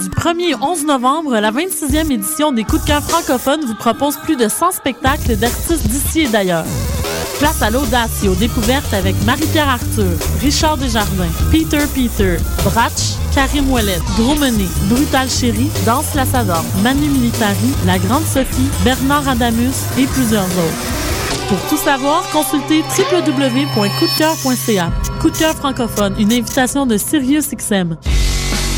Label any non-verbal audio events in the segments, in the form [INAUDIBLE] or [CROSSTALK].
Du 1er au 11 novembre, la 26e édition des Coups de cœur francophones vous propose plus de 100 spectacles d'artistes d'ici et d'ailleurs. Place à l'audace et aux découvertes avec Marie-Pierre Arthur, Richard Desjardins, Peter Peter, Bratch, Karim Ouellet, Dromené, Brutal Chéri, Danse Lassador, Manu Militari, La Grande Sophie, Bernard Adamus et plusieurs autres. Pour tout savoir, consultez www.coupdecoeur.ca. Coup de cœur francophone, une invitation de SiriusXM.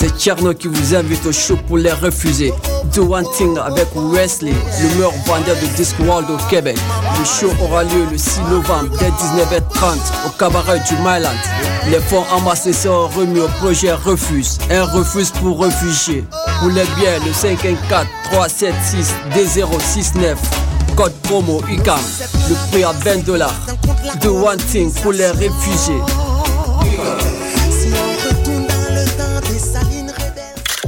C'est Tcherno qui vous invite au show pour les refuser. Do One Thing avec Wesley, le meilleur vendeur de Discworld au Québec. Le show aura lieu le 6 novembre dès 19h30 au cabaret du Myland. Les fonds amassés seront remis au projet Refuse. Un refuse pour réfugiés. Pour les biens, le 514 376 D069. Code promo UCAM. Le prix à 20 dollars. Do One Thing pour les réfugiés.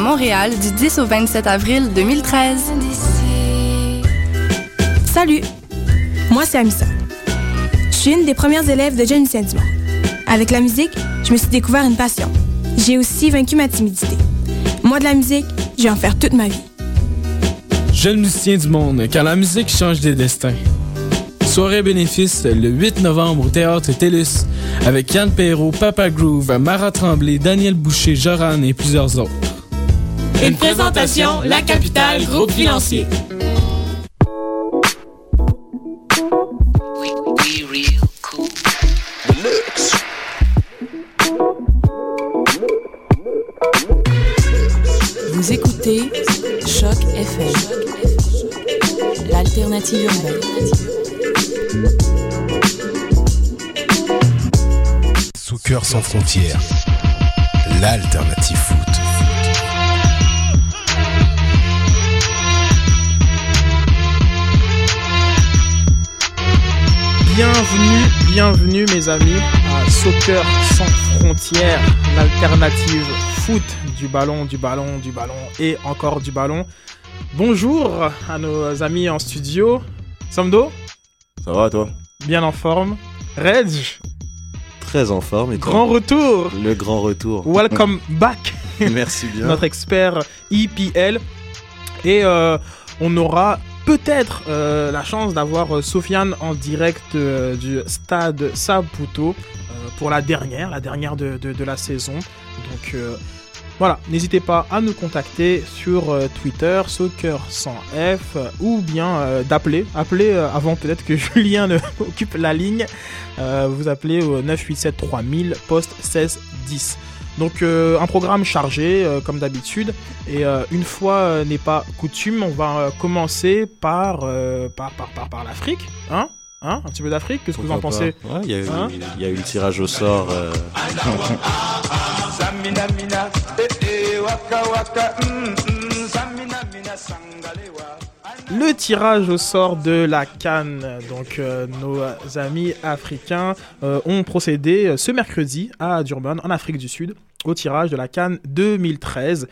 Montréal du 10 au 27 avril 2013. Salut, moi c'est Amissa. Je suis une des premières élèves de Jeune Dumont. Avec la musique, je me suis découvert une passion. J'ai aussi vaincu ma timidité. Moi de la musique, je vais en faire toute ma vie. Jeune musicien du monde, car la musique change des destins. Soirée bénéfice le 8 novembre au Théâtre TELUS avec Yann Perrault, Papa Groove, Mara Tremblay, Daniel Boucher, Joran et plusieurs autres. Une présentation, La Capitale, groupe financier. Vous écoutez Choc FM, l'alternative urbaine. Sous cœur sans frontières, l'alternative foot. Bienvenue, bienvenue mes amis à Soccer sans frontières, l'alternative foot du ballon, du ballon, du ballon et encore du ballon. Bonjour à nos amis en studio. Samdo Ça va toi? Bien en forme. Reg Très en forme. Et toi? Grand retour Le grand retour. Welcome [LAUGHS] back Merci bien. Notre expert IPL. Et euh, on aura peut-être euh, la chance d'avoir euh, Sofiane en direct euh, du stade Saputo pour la dernière, la dernière de, de- la saison. Donc voilà, n'hésitez pas à nous contacter sur Twitter, Soccer sans F, euh, ou bien d'appeler. Appelez avant peut-être que [LAUGHS] Julien ne [LAUGHS] occupe la ligne. Vous appelez au 987 3000 poste 16 10. Donc euh, un programme chargé euh, comme d'habitude. Et euh, une fois euh, n'est pas coutume, on va euh, commencer par, euh, par, par, par, par l'Afrique, hein? Hein? Un petit peu d'Afrique, qu'est-ce que vous en pensez? Ouais, il y, a eu- Hein? il y a eu le tirage au sort. Le tirage au sort de la Cannes, donc euh, nos amis africains euh, ont procédé euh, ce mercredi à Durban, en Afrique du Sud, au tirage de la Cannes 2013.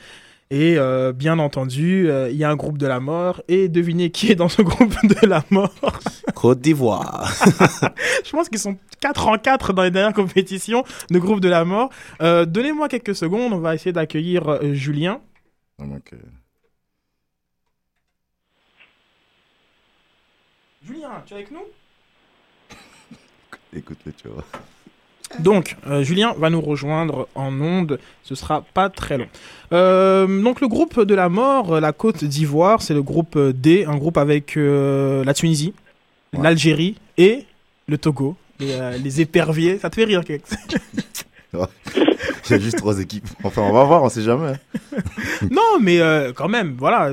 Et euh, bien entendu, euh, il y a un groupe de la mort. Et devinez qui est dans ce groupe [LAUGHS] de la mort? Côte d'Ivoire. [LAUGHS] Je pense qu'ils sont 4 en 4 dans les dernières compétitions de groupe de la mort. Euh, Donnez-moi quelques secondes, on va essayer d'accueillir euh, Julien. Ok. Julien, tu es avec nous? Écoute-le, tu vois. Donc, euh, Julien va nous rejoindre en onde. Ce sera pas très long. Euh, donc, le groupe de la mort, euh, la Côte d'Ivoire, c'est le groupe D, un groupe avec euh, la Tunisie, l'Algérie et le Togo. Les, euh, les éperviers. Ça te fait rire, Kex? [LAUGHS] Il y a juste trois équipes. Enfin, on va voir, on sait jamais. hein. [LAUGHS] Non, mais euh, quand même, voilà.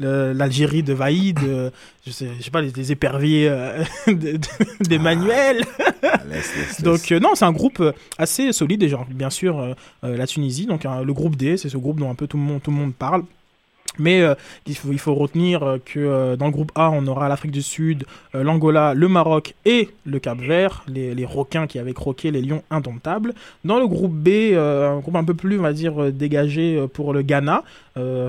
euh, L'Algérie de Vaïd, euh, je, sais, je sais pas, les, les éperviers euh, [LAUGHS] de- de- d'Emmanuel. Donc, non, c'est un groupe assez solide, déjà. Bien sûr, la Tunisie, donc hein, le groupe D, c'est ce groupe dont un peu tout le monde, tout le monde parle. Mais euh, il, faut, il faut retenir euh, que euh, dans le groupe A, on aura l'Afrique du Sud, euh, l'Angola, le Maroc et le Cap Vert, les, les requins qui avaient croqué les lions indomptables. Dans le groupe B, un groupe un peu plus, on va dire, dégagé pour le Ghana,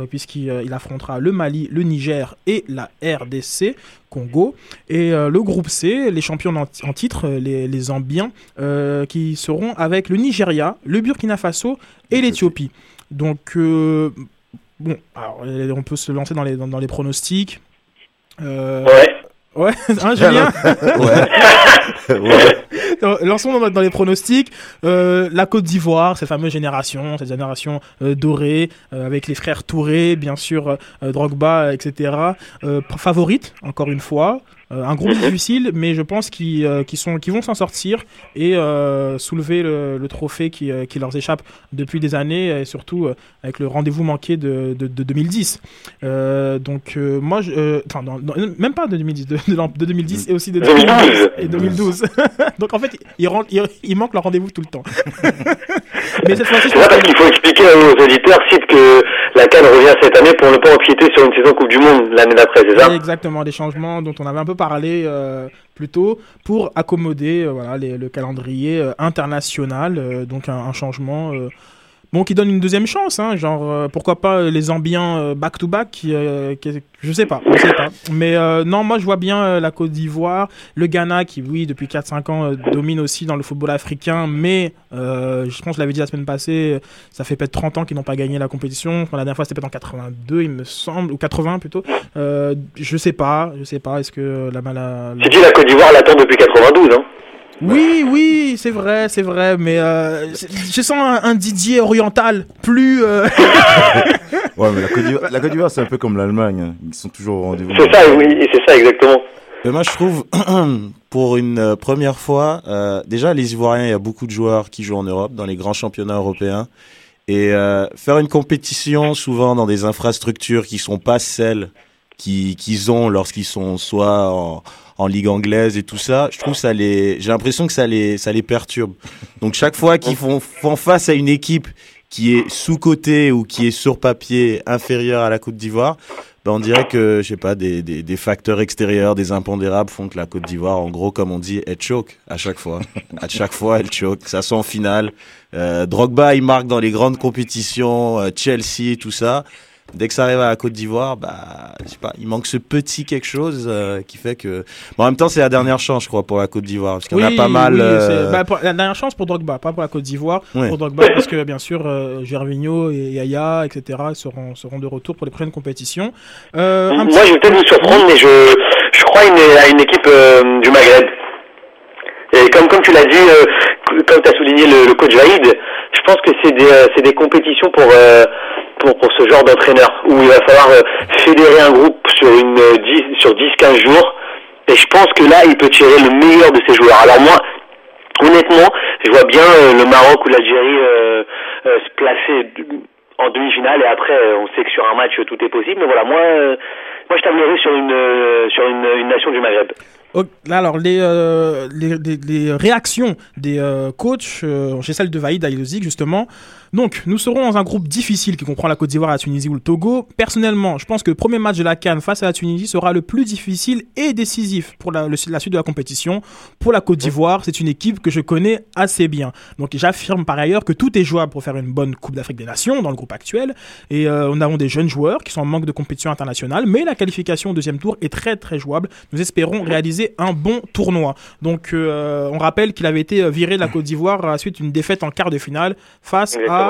puisqu'il il affrontera le Mali, le Niger et la RDC. Congo et euh, le groupe C, les champions en, en titre, les, les Zambiens, euh, qui seront avec le Nigeria, le Burkina Faso et l'Éthiopie. Donc, euh, bon, alors, euh, on peut se lancer dans les, dans, dans les pronostics. Euh, Ouais. Ouais, [LAUGHS] hein, [LAUGHS] Julien Ouais. [LAUGHS] Ouais. Lançons dans, dans les pronostics. Euh, la Côte d'Ivoire, cette fameuse génération, cette génération euh, dorée, euh, avec les frères Touré, bien sûr, euh, Drogba, etc. Euh, favorite, encore une fois. Euh, un groupe difficile, [LAUGHS] mais je pense qu'ils euh, sont- qu'ils vont s'en sortir et euh, soulever le, le trophée qui, qui leur échappe depuis des années, et surtout avec le rendez-vous manqué de, de, de 2010. Euh, donc, moi, je, même pas de 2010, de, de l'an- de 2010 et aussi de 2012. et 2012. [LAUGHS] donc, en fait, il, rentre, il, il manque leur rendez-vous tout le temps. [LAUGHS] mais cette fois-ci, parce qu'il faut expliquer aux auditeurs, cite que la Cannes revient cette année pour ne pas empiéter sur une saison Coupe du Monde l'année d'après, c'est ça? Exactement, des changements dont on avait un peu parlé euh, plus tôt pour accommoder euh, le calendrier euh, international. euh, donc un, changement euh, bon, qui donne une deuxième chance. hein, genre, euh, pourquoi pas euh, les Zambiens euh, back-to-back euh, qui- Je sais pas, je sais pas. Mais euh, non, moi je vois bien euh, la Côte d'Ivoire, le Ghana qui, oui, depuis 4-5 ans euh, domine aussi dans le football africain. Mais euh, je pense je l'avais dit la semaine passée, euh, ça fait peut-être 30 ans qu'ils n'ont pas gagné la compétition. La dernière fois c'était peut-être en 82, il me semble, ou 80 plutôt. Euh, je sais pas, je sais pas. Est-ce que la, la, la- C'est dit la Côte d'Ivoire l'attend depuis 92, hein Oui, oui, c'est vrai, c'est vrai, mais euh, je sens un, un Didier oriental plus. euh, [LAUGHS] Ouais, mais la Côte d'Ivoire, c'est un peu comme l'Allemagne. hein. Ils sont toujours au rendez-vous. C'est ça, oui, c'est ça exactement. Mais moi, je trouve, [CLEARS THROAT] pour une euh, première fois, euh, déjà, les Ivoiriens, il y a beaucoup de joueurs qui jouent en Europe, dans les grands championnats européens. Et euh, faire une compétition, souvent dans des infrastructures qui sont pas celles qui- qu'ils ont lorsqu'ils sont soit en, ligue anglaise et tout ça, je trouve ça les, j'ai l'impression que ça les, ça les perturbe. Donc chaque fois qu'ils font, font face à une équipe qui est sous-cotée ou qui est sur papier inférieure à la Côte d'Ivoire, ben on dirait que, je sais pas, des, des, facteurs extérieurs, des impondérables font que la Côte d'Ivoire, en gros, comme on dit, elle choke à chaque fois. à chaque fois, elle choke. Ça sent en finale. Euh, Drogba, il marque dans les grandes compétitions, euh, Chelsea, tout ça. Dès que ça arrive à la Côte d'Ivoire, bah, je sais pas, il manque ce petit quelque chose euh, qui fait que. Bon, en même temps, c'est la dernière chance, je crois, pour la Côte d'Ivoire, parce qu'on a pas mal. oui, euh, bah, pour- la dernière chance pour Drogba, pas pour la Côte d'Ivoire. Pour Drogba, parce que bien sûr, euh, Gervinho et Yaya, etc., seront, seront de retour pour les prochaines compétitions. Euh, un Moi, petit- je vais peut-être vous surprendre, mais je, je crois une, à une équipe euh, du Maghreb. Et comme, comme tu l'as dit, euh, comme tu as souligné le, le coach Vaïd, je pense que c'est des, euh, c'est des compétitions pour, euh, pour, ce genre d'entraîneur, où il va falloir euh, fédérer un groupe sur, une, euh, 10 sur 10-15 jours. Et je pense que là, il peut tirer le meilleur de ses joueurs. Alors moi, honnêtement, je vois bien euh, le Maroc ou l'Algérie euh, euh, se placer en demi-finale et après euh, on sait que sur un match tout est possible mais voilà moi euh, moi je tablerais sur une euh, sur une, nation du Maghreb alors, les, euh, les, réactions des euh, coachs, euh, j'ai celle de Vaïd Aïlozik, justement. Donc, nous serons dans un groupe difficile qui comprend la Côte d'Ivoire, la Tunisie ou le Togo. Personnellement, je pense que le premier match de la Cannes face à la Tunisie sera le plus difficile et décisif pour la, la suite de la compétition. Pour la Côte d'Ivoire, c'est une équipe que je connais assez bien. Donc, j'affirme par ailleurs que tout est jouable pour faire une bonne Coupe d'Afrique des Nations dans le groupe actuel. Et euh, nous avons des jeunes joueurs qui sont en manque de compétition internationale, mais la qualification au deuxième tour est très très jouable. Nous espérons réaliser un bon tournoi. Donc, euh, on rappelle qu'il avait été viré de la Côte d'Ivoire à la suite d'une défaite en quart de finale face à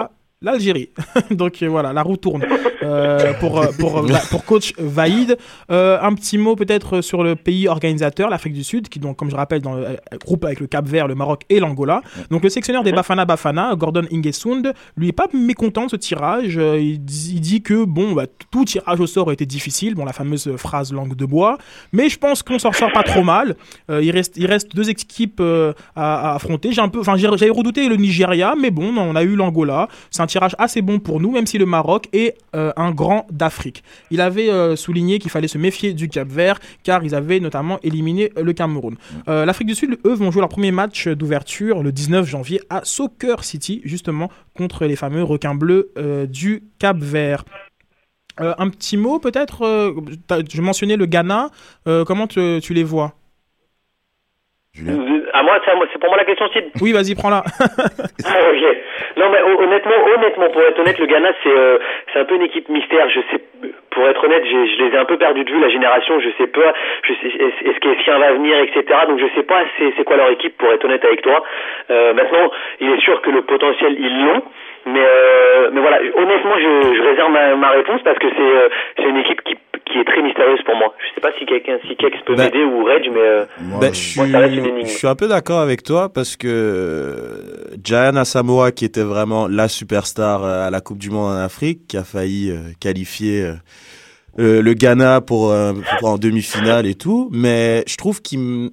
l'Algérie. [LAUGHS] Donc euh, voilà, la roue tourne euh, pour, euh, pour, [LAUGHS] pour coach Vaïd. un petit mot peut-être sur le pays organisateur, l'Afrique du Sud, qui donc, comme je rappelle, dans le groupe avec le Cap Vert, le Maroc et l'Angola. Donc le sectionnaire des Bafana Bafana, Gordon Ingesund, lui est pas mécontent de ce tirage. Il dit, que bon, bah, tout tirage au sort a été difficile, bon la fameuse phrase langue de bois, mais je pense qu'on s'en sort pas trop mal. il reste il reste deux équipes à, affronter. J'ai un peu, enfin j'avais redouté le Nigeria, mais bon, on a eu l'Angola. C'est un tirage assez bon pour nous, même si le Maroc est euh, un grand d'Afrique. Il avait euh, souligné qu'il fallait se méfier du Cap Vert, car ils avaient notamment éliminé le Cameroun. Euh, L'Afrique du Sud, eux, vont jouer leur premier match d'ouverture le 19 janvier à Soccer City, justement contre les fameux requins bleus du Cap Vert. un petit mot peut-être, je mentionnais le Ghana, comment tu les vois? À moi, c'est pour moi la question, Sid. Oui, vas-y, prends-la. [LAUGHS] ah, ok. Non, mais honnêtement, honnêtement, pour être honnête, le Ghana, c'est euh, c'est un peu une équipe mystère. Je sais, pour être honnête, je les ai un peu perdus de vue la génération. Je sais pas, je sais, est-ce qu'Efien va venir, etc. Donc je sais pas, c'est quoi leur équipe. Pour être honnête avec toi. Euh, maintenant, il est sûr que le potentiel ils l'ont. Mais euh, mais voilà, honnêtement, je, je réserve ma, ma réponse parce que c'est euh, c'est une équipe qui qui est très mystérieuse pour moi. Je sais pas si quelqu'un, si Kex peut ben, m'aider ou Reg, mais euh, ben, je moi, ça reste une. Je suis un peu d'accord avec toi parce que euh, Gianna Asamoah, qui était vraiment la superstar euh, à la Coupe du Monde en Afrique, qui a failli euh, qualifier le Ghana pour, pour en demi-finale et tout, mais je trouve qu'il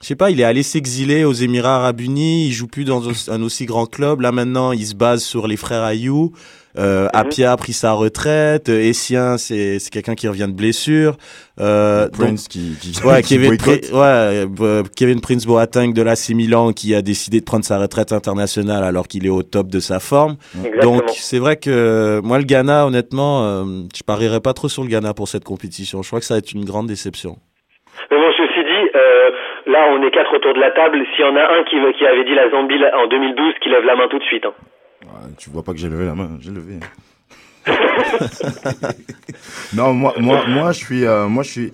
je sais pas, il est allé s'exiler aux Émirats Arabes Unis, il joue plus dans un aussi grand club. Là maintenant, il se base sur les frères Ayou. Euh, mhm. Apia a pris sa retraite. Euh, Essien, c'est c'est quelqu'un qui revient de blessure. Euh, Prince qui, qui, [LAUGHS] ouais, Kevin, ouais, euh, Kevin Prince Boateng de l'AC Milan qui a décidé de prendre sa retraite internationale alors qu'il est au top de sa forme. Donc c'est vrai que moi le Ghana, honnêtement, euh, je parierais pas trop sur le Ghana pour cette compétition. Je crois que ça va être une grande déception. Mais bon, ceci dit, euh, là on est quatre autour de la table. S'il y en a un qui, qui avait dit la Zambie en 2012, qui lève la main tout de suite. Hein tu vois pas que j'ai levé la main, j'ai levé. [LAUGHS] non, moi, moi, moi, je suis, euh, moi, je suis.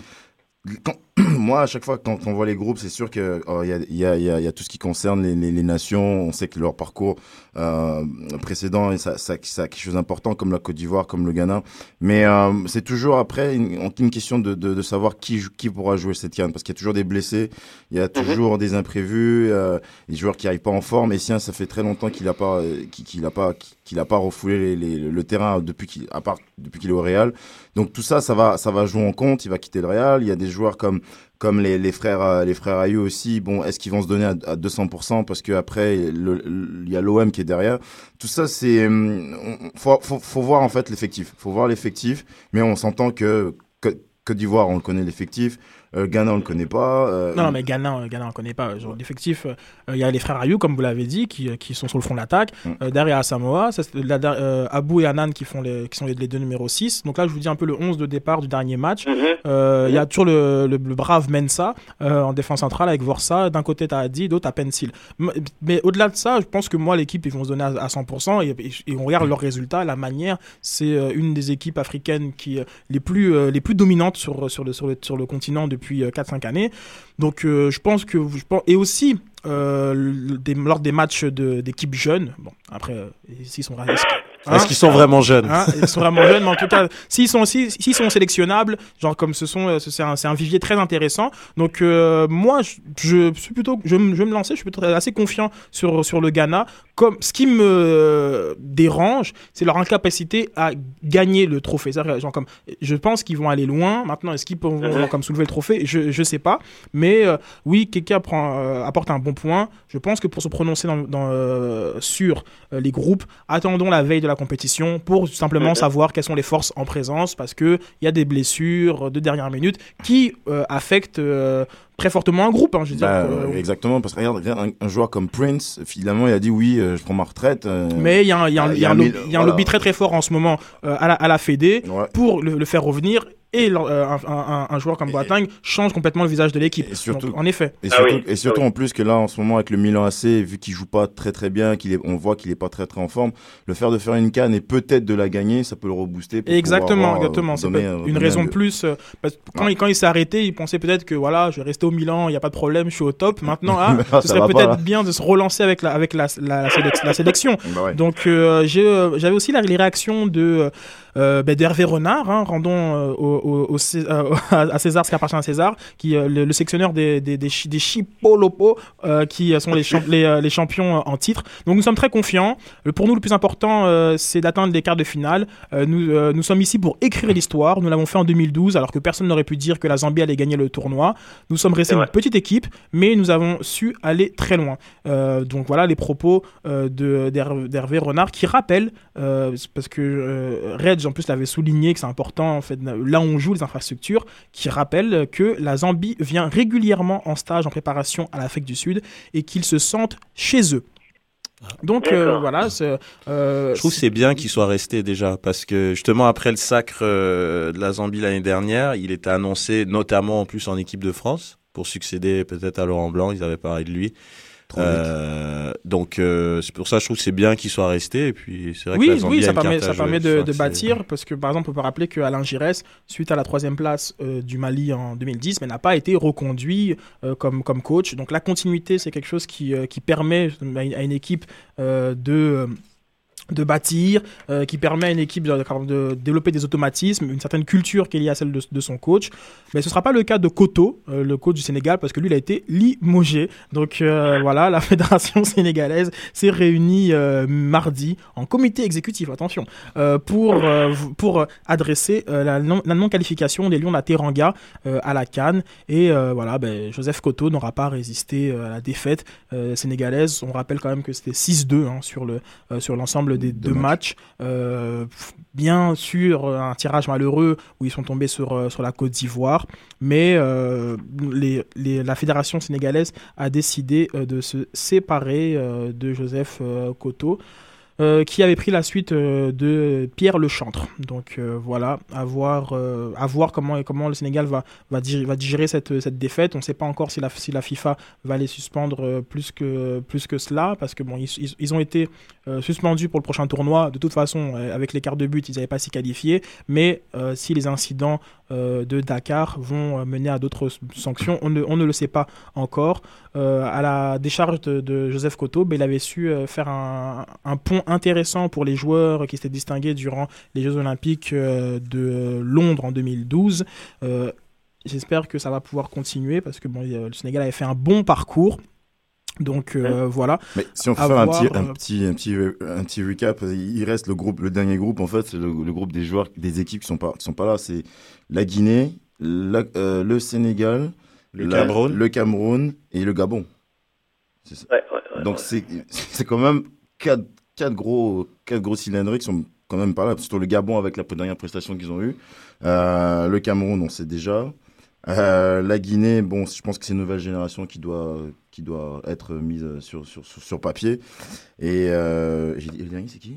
[CLEARS THROAT] moi, à chaque fois quand on voit les groupes, c'est sûr que oh, il y, a, y, y, a, y, a, tout ce qui concerne les, nations. On sait que leur parcours euh, précédent, ça, ça, ça, a quelque chose d'important, comme la Côte d'Ivoire, comme le Ghana. Mais euh, c'est toujours après une, une question de, de, de, savoir qui, qui pourra jouer cette canne, parce qu'il y a toujours des blessés, il y a mhm. toujours des imprévus, euh, des joueurs qui arrivent pas en forme. Et ça fait très longtemps qu'il a pas, qu'il a pas, qu'il a pas refoulé les, le terrain depuis qu'il, à part depuis qu'il est au Real. Donc tout ça, ça va, ça va jouer en compte. Il va quitter le Real. Il y a des joueurs comme comme les, les frères euh, les frères Ayou aussi bon est-ce qu'ils vont se donner à, à 200% parce que après il y a l'OM qui est derrière. Tout ça c'est hum, faut, faut, faut voir en fait l'effectif. Faut voir l'effectif mais on s'entend que Côte d'Ivoire on le connaît l'effectif euh, Ghana, on ne le connaît pas. Euh, non, mais Ghana, Ghana, on ne connaît pas. Genre, l'effectif, euh, il y a les frères Ayou, comme vous l'avez dit, qui, qui, sont sur le front de l'attaque. Mm. derrière Samoa, Abou et Anan qui, font les, qui sont les, deux numéros 6. Donc là, je vous dis un peu le 11 de départ du dernier match. Mm-hmm. Il y a toujours le, le, brave Mensa en défense centrale avec Vorsa. D'un côté, tu as Adi, d'autre, tu as Pencil. Mais au-delà de ça, je pense que moi, l'équipe, ils vont se donner à, 100%. Et, on regarde leurs résultats, la manière. C'est une des équipes africaines qui les plus, les plus dominantes sur, sur, le, sur, le, sur le continent depuis 4-5 euh, années. Donc euh, je pense que... Je pense, et aussi, euh, des, lors des matchs d'équipes jeunes, bon, après, s'ils sont Est-ce hein, qu'ils sont vraiment jeunes? Hein, Ils sont vraiment jeunes, mais en tout cas, s'ils sont, s'ils sont sélectionnables, genre comme ce sont, c'est un, un, vivier très intéressant. Donc moi, je, je, suis plutôt, je, je vais me lancer, je suis plutôt assez confiant sur sur le Ghana. Comme ce qui me dérange, c'est leur incapacité à gagner le trophée. Genre comme, je pense qu'ils vont aller loin. Maintenant, est-ce qu'ils pourront comme soulever le trophée? Je je sais pas, mais oui, Keka prend apporte un bon point. Je pense que pour se prononcer dans, euh, sur euh, les groupes, attendons la veille de la compétition pour simplement savoir quelles sont les forces en présence parce qu'il y a des blessures de dernière minute qui euh, affectent très fortement un groupe. Hein, je veux Bah, dire, que- Exactement, parce que regarde, un, un joueur comme Prince, finalement, il a dit oui, euh, je prends ma retraite. euh, Mais il y a un, il y a un- euh, il y a un lobby, mille- il y a un voilà. lobby très très fort en ce moment euh, à, la, à la Fédé pour le, le faire revenir. Et leur- euh, un, un- un joueur comme Boateng change complètement le visage de l'équipe. surtout- Donc, En effet. Et surtout, et surtout en plus que là, en ce moment, avec le Milan AC, vu qu'il joue pas très très bien, qu'il est, on voit qu'il est pas très très en forme, le faire de faire une canne et peut-être de la gagner, ça peut le rebooster. pour Exactement, euh, exactement. C'est euh, une raison un- de plus. euh, parce que quand, il, quand il s'est arrêté, il pensait peut-être que voilà, je vais rester au Milan, il n'y a pas de problème, je suis au top. [LAUGHS] Maintenant, ah, Ah, ce serait peut-être bien de se relancer avec la, avec la, la, la sélec- la sélection. [LAUGHS] Bah ouais. Donc, euh, euh, j'avais aussi la- les réactions de euh, ben, d'Hervé Renard, hein, rendons euh, au, au- au Cé- euh, [LAUGHS] à César ce qui appartient à César, qui euh, le, le sectionneur des des des, chi- des Chipolopos, euh, qui sont les, champ- les, les champions en titre. Donc nous sommes très confiants. Pour nous, le plus important, c'est d'atteindre les quarts de finale. Nous, nous sommes ici pour écrire l'histoire. Nous l'avons fait en 2012, alors que personne n'aurait pu dire que la Zambie allait gagner le tournoi. Nous sommes restés une petite équipe, mais nous avons su aller très loin. Euh, donc voilà les propos euh, d'Hervé Renard qui rappellent, euh, parce que Reg en plus l'avait souligné que c'est important, en fait, là où on joue les infrastructures, qui rappelle que la Zambie vient régulièrement en stage en préparation à l'Afrique du Sud et qu'ils se sentent chez eux. Donc euh, voilà, euh, Je trouve que c'est bien qu'il soit resté déjà, parce que justement après le sacre euh, de la Zambie l'année dernière, il était annoncé notamment en plus en équipe de France pour succéder peut-être à Laurent Blanc, ils avaient parlé de lui. Euh, donc euh, c'est pour ça que je trouve que c'est bien qu'il soit resté et puis c'est vrai que la Oui, Zambie oui, ça permet, ça de, bâtir, parce que par exemple, on peut rappeler que Alain Giresse, suite à la troisième place euh, du Mali en 2010, mais n'a pas été reconduit comme, comme coach. Donc la continuité, c'est quelque chose qui, qui permet à une, équipe de... de bâtir, euh, qui permet à une équipe de, développer des automatismes, une certaine culture qui est liée à celle de, son coach. Mais ce ne sera pas le cas de Koto, euh, le coach du Sénégal, parce que lui, il a été limogé. Donc euh, voilà, la fédération [LAUGHS] sénégalaise s'est réunie mardi en comité exécutif, attention, pour, pour adresser la non- la non-qualification des Lions de la Teranga à la Cannes. Et voilà, ben, Joseph Koto n'aura pas résisté à la défaite sénégalaise. On rappelle quand même que c'était 6-2 hein, sur le euh, sur l'ensemble des deux matchs. Euh, bien sûr, un tirage malheureux où ils sont tombés sur, euh, sur la Côte d'Ivoire, mais euh, les, les- la fédération sénégalaise a décidé de se séparer de Joseph Koto. Euh, qui avait pris la suite euh, de Pierre Lechantre. Donc euh, voilà, à voir, comment, comment le Sénégal va, va, digérer, cette, cette défaite. On ne sait pas encore si la, si la FIFA va les suspendre plus, que, plus que cela, parce que bon, ils, ils- ont été suspendus pour le prochain tournoi. De toute façon, avec l'écart de but, ils n'avaient pas s'y qualifier. Mais si les incidents de Dakar vont euh, mener à d'autres sanctions, on ne, le sait pas encore. Euh, à la décharge de, Joseph Koto, ben, il avait su euh, faire un, un pont intéressant pour les joueurs qui s'étaient distingués durant les Jeux Olympiques euh, de Londres en 2012. Euh, J'espère que ça va pouvoir continuer parce que bon, le Sénégal avait fait un bon parcours. Donc euh, voilà. Mais si on peut À faire un voir, petit, un euh, petit, un petit, un petit recap, il reste le groupe, le dernier groupe en fait, c'est le, le groupe des joueurs, des équipes qui sont pas, qui sont pas là, c'est la Guinée, la- euh, le Sénégal, Le la- Cameroun. le Cameroun et le Gabon. C'est ça. Donc c'est, c'est quand même quatre, quatre gros, quatre gros cylindriques qui sont quand même pas là, surtout le Gabon avec la dernière prestation qu'ils ont eue, Euh, le Cameroun on sait déjà. Euh, la Guinée, bon, je pense que c'est une nouvelle génération qui doit, qui doit être mise sur, sur, sur, sur papier. Et euh, j'ai dit, le dernier, c'est qui?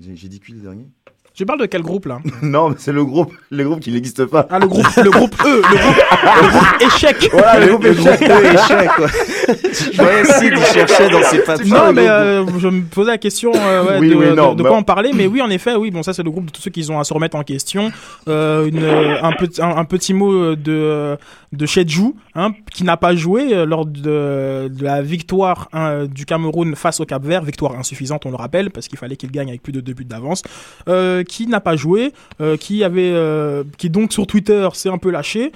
J'ai dit qui le dernier? Je parle de quel groupe là? [LAUGHS] Non, mais c'est le groupe, le groupe qui n'existe pas. Ah, le groupe, le groupe E, le groupe, le groupe [LAUGHS] échec. Voilà, le, groupe échec. E, échec, quoi. Je voyais Sid, il cherchait dans ses papiers. Non, mais euh, je me posais la question euh, [LAUGHS] ouais, Oui, de, oui, de- non, de quoi on parlait, mais oui, en effet, oui, bon, ça c'est le groupe de tous ceux qui ont à se remettre en question. Euh, une, un, petit, un, un petit mot de, de Chedjou, hein, qui n'a pas joué lors de, de la victoire hein, du Cameroun face au Cap Vert, victoire insuffisante, on le rappelle, parce qu'il fallait qu'il gagne avec plus de deux buts d'avance, euh, qui n'a pas joué, euh, qui avait, euh, qui donc sur Twitter s'est un peu lâché.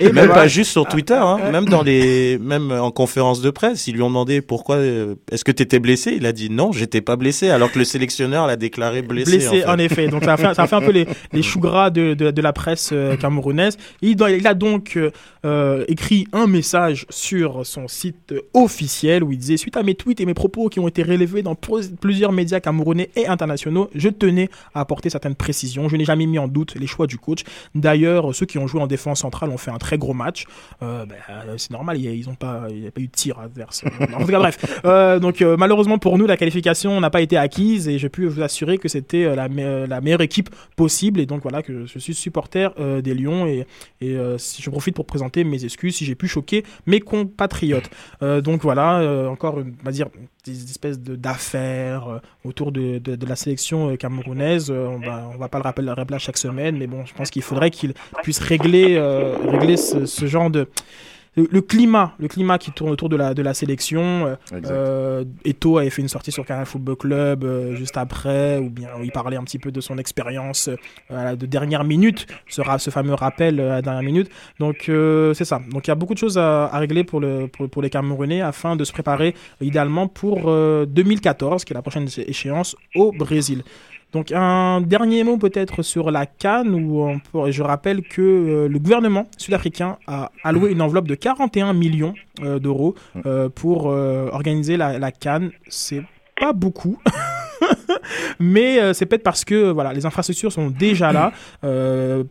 Et même pas juste sur Twitter, hein, même dans les, même même en conférence de presse. Ils lui ont demandé pourquoi, euh, est-ce que tu étais blessé? Il a dit non, j'étais pas blessé, alors que le sélectionneur l'a déclaré blessé. Blessé, en, effet. Donc ça a fait, ça a fait un peu les, les choux gras de, de, de la presse euh, camerounaise. Il, a donc euh, écrit un message sur son site officiel où il disait Suite à mes tweets et mes propos qui ont été relevés dans plusieurs médias camerounais et internationaux, je tenais à apporter certaines précisions. Je n'ai jamais mis en doute les choix du coach. D'ailleurs, ceux qui ont joué en défense centrale ont fait un très gros match. Euh, ben, c'est normal, ils ont pas, il n'y a pas eu de tir adverse. en tout cas, bref. Euh, donc, euh, malheureusement pour nous, la qualification n'a pas été acquise et je peux vous assurer que c'était euh, la, me- la meilleure équipe possible. Et donc, voilà, que je suis supporter des Lions et, si je profite pour présenter mes excuses si j'ai pu choquer mes compatriotes. Donc, voilà, encore, on va dire, des espèces d'affaires autour de, la sélection camerounaise. On va, va pas le rappeler, le rappeler à chaque semaine, mais bon, je pense qu'il faudrait qu'il puisse régler, ce genre de le, le climat, le climat qui tourne autour de la, de la sélection. euh, euh, Eto avait fait une sortie sur Canal Football Club euh, juste après, ou bien il parlait un petit peu de son expérience euh, de dernière minute, ce, fameux rappel à la dernière minute. Donc c'est ça. Donc il y a beaucoup de choses à, à régler pour, le, pour, pour les Camerounais afin de se préparer idéalement pour euh, 2014, qui est la prochaine échéance au Brésil. Donc un dernier mot peut-être sur la Cannes où je rappelle que euh, le gouvernement sud-africain a alloué une enveloppe de 41 millions euh, d'euros euh, pour organiser la, la Cannes. C'est pas beaucoup. [LAUGHS] Mais c'est peut-être parce que voilà, les infrastructures sont déjà là,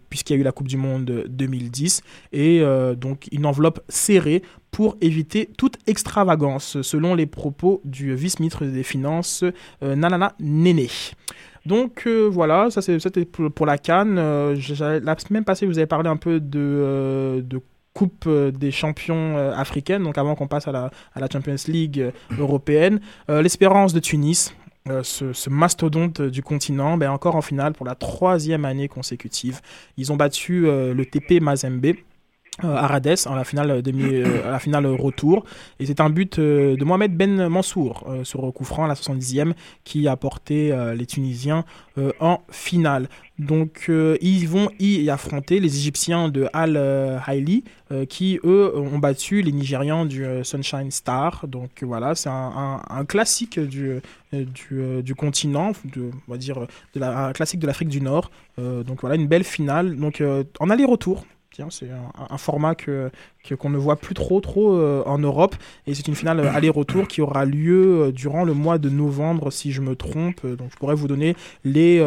puisqu'il y a eu la Coupe du Monde 2010, et donc une enveloppe serrée pour éviter toute extravagance, selon les propos du vice-ministre des Finances, Nalana Néné. Donc euh, voilà, ça c'était pour, la Cannes. Euh, la semaine passée, vous avez parlé un peu de, euh, de Coupe euh, des champions africaines, donc avant qu'on passe à la, à la Champions League européenne. L'espérance de Tunis, ce, mastodonte du continent, ben, encore en finale pour la troisième année consécutive. Ils ont battu le TP Mazembe. Euh, à Rades en la finale demi euh, à la finale retour. Et c'est un but euh, de Mohamed Ben Mansour sur coup franc à la 70e qui a porté les Tunisiens en finale. Donc ils vont y affronter les Égyptiens de Al Haili qui eux ont battu les Nigérians du Sunshine Star. Donc voilà c'est un, classique du, du, continent de, on va dire de la, un classique de l'Afrique du Nord. Donc voilà une belle finale. Donc en aller-retour C'est un, format que qu'on ne voit plus trop trop euh, en Europe et c'est une finale euh, aller-retour qui aura lieu euh, durant le mois de novembre si je me trompe donc je pourrais vous donner les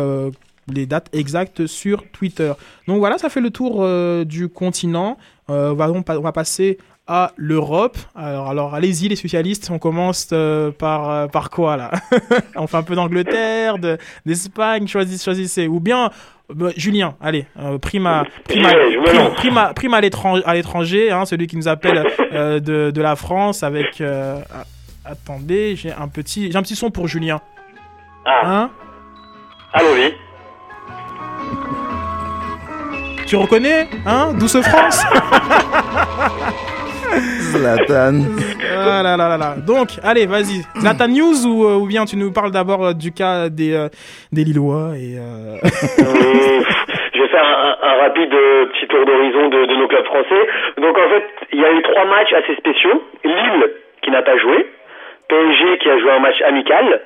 les dates exactes sur Twitter. Donc voilà, ça fait le tour du continent. On, va, on va passer à l'Europe. Alors, alors allez-y les socialistes, on commence par, par quoi là? [LAUGHS] On fait un peu d'Angleterre, de- d'Espagne, choisissez, choisissez. Ou bien, euh, Julien, allez, euh, prime à, prime à, prime- à- prime l'étranger, hein, celui qui nous appelle euh, de, de la France avec... euh, ah, attendez, j'ai un, petit, j'ai un petit son pour Julien. Hein Allô, oui. Tu reconnais Hein Douce France? [LAUGHS] Zlatan. Ah là là là là. Donc, allez, vas-y. Zlatan News ou, euh, ou bien tu nous parles d'abord euh, du cas des, euh, des Lillois et... [LAUGHS] Je vais faire un, un- un rapide euh, petit tour d'horizon de, de nos clubs français. Donc en fait, il y a eu trois matchs assez spéciaux. Lille qui n'a pas joué, PSG qui a joué un match amical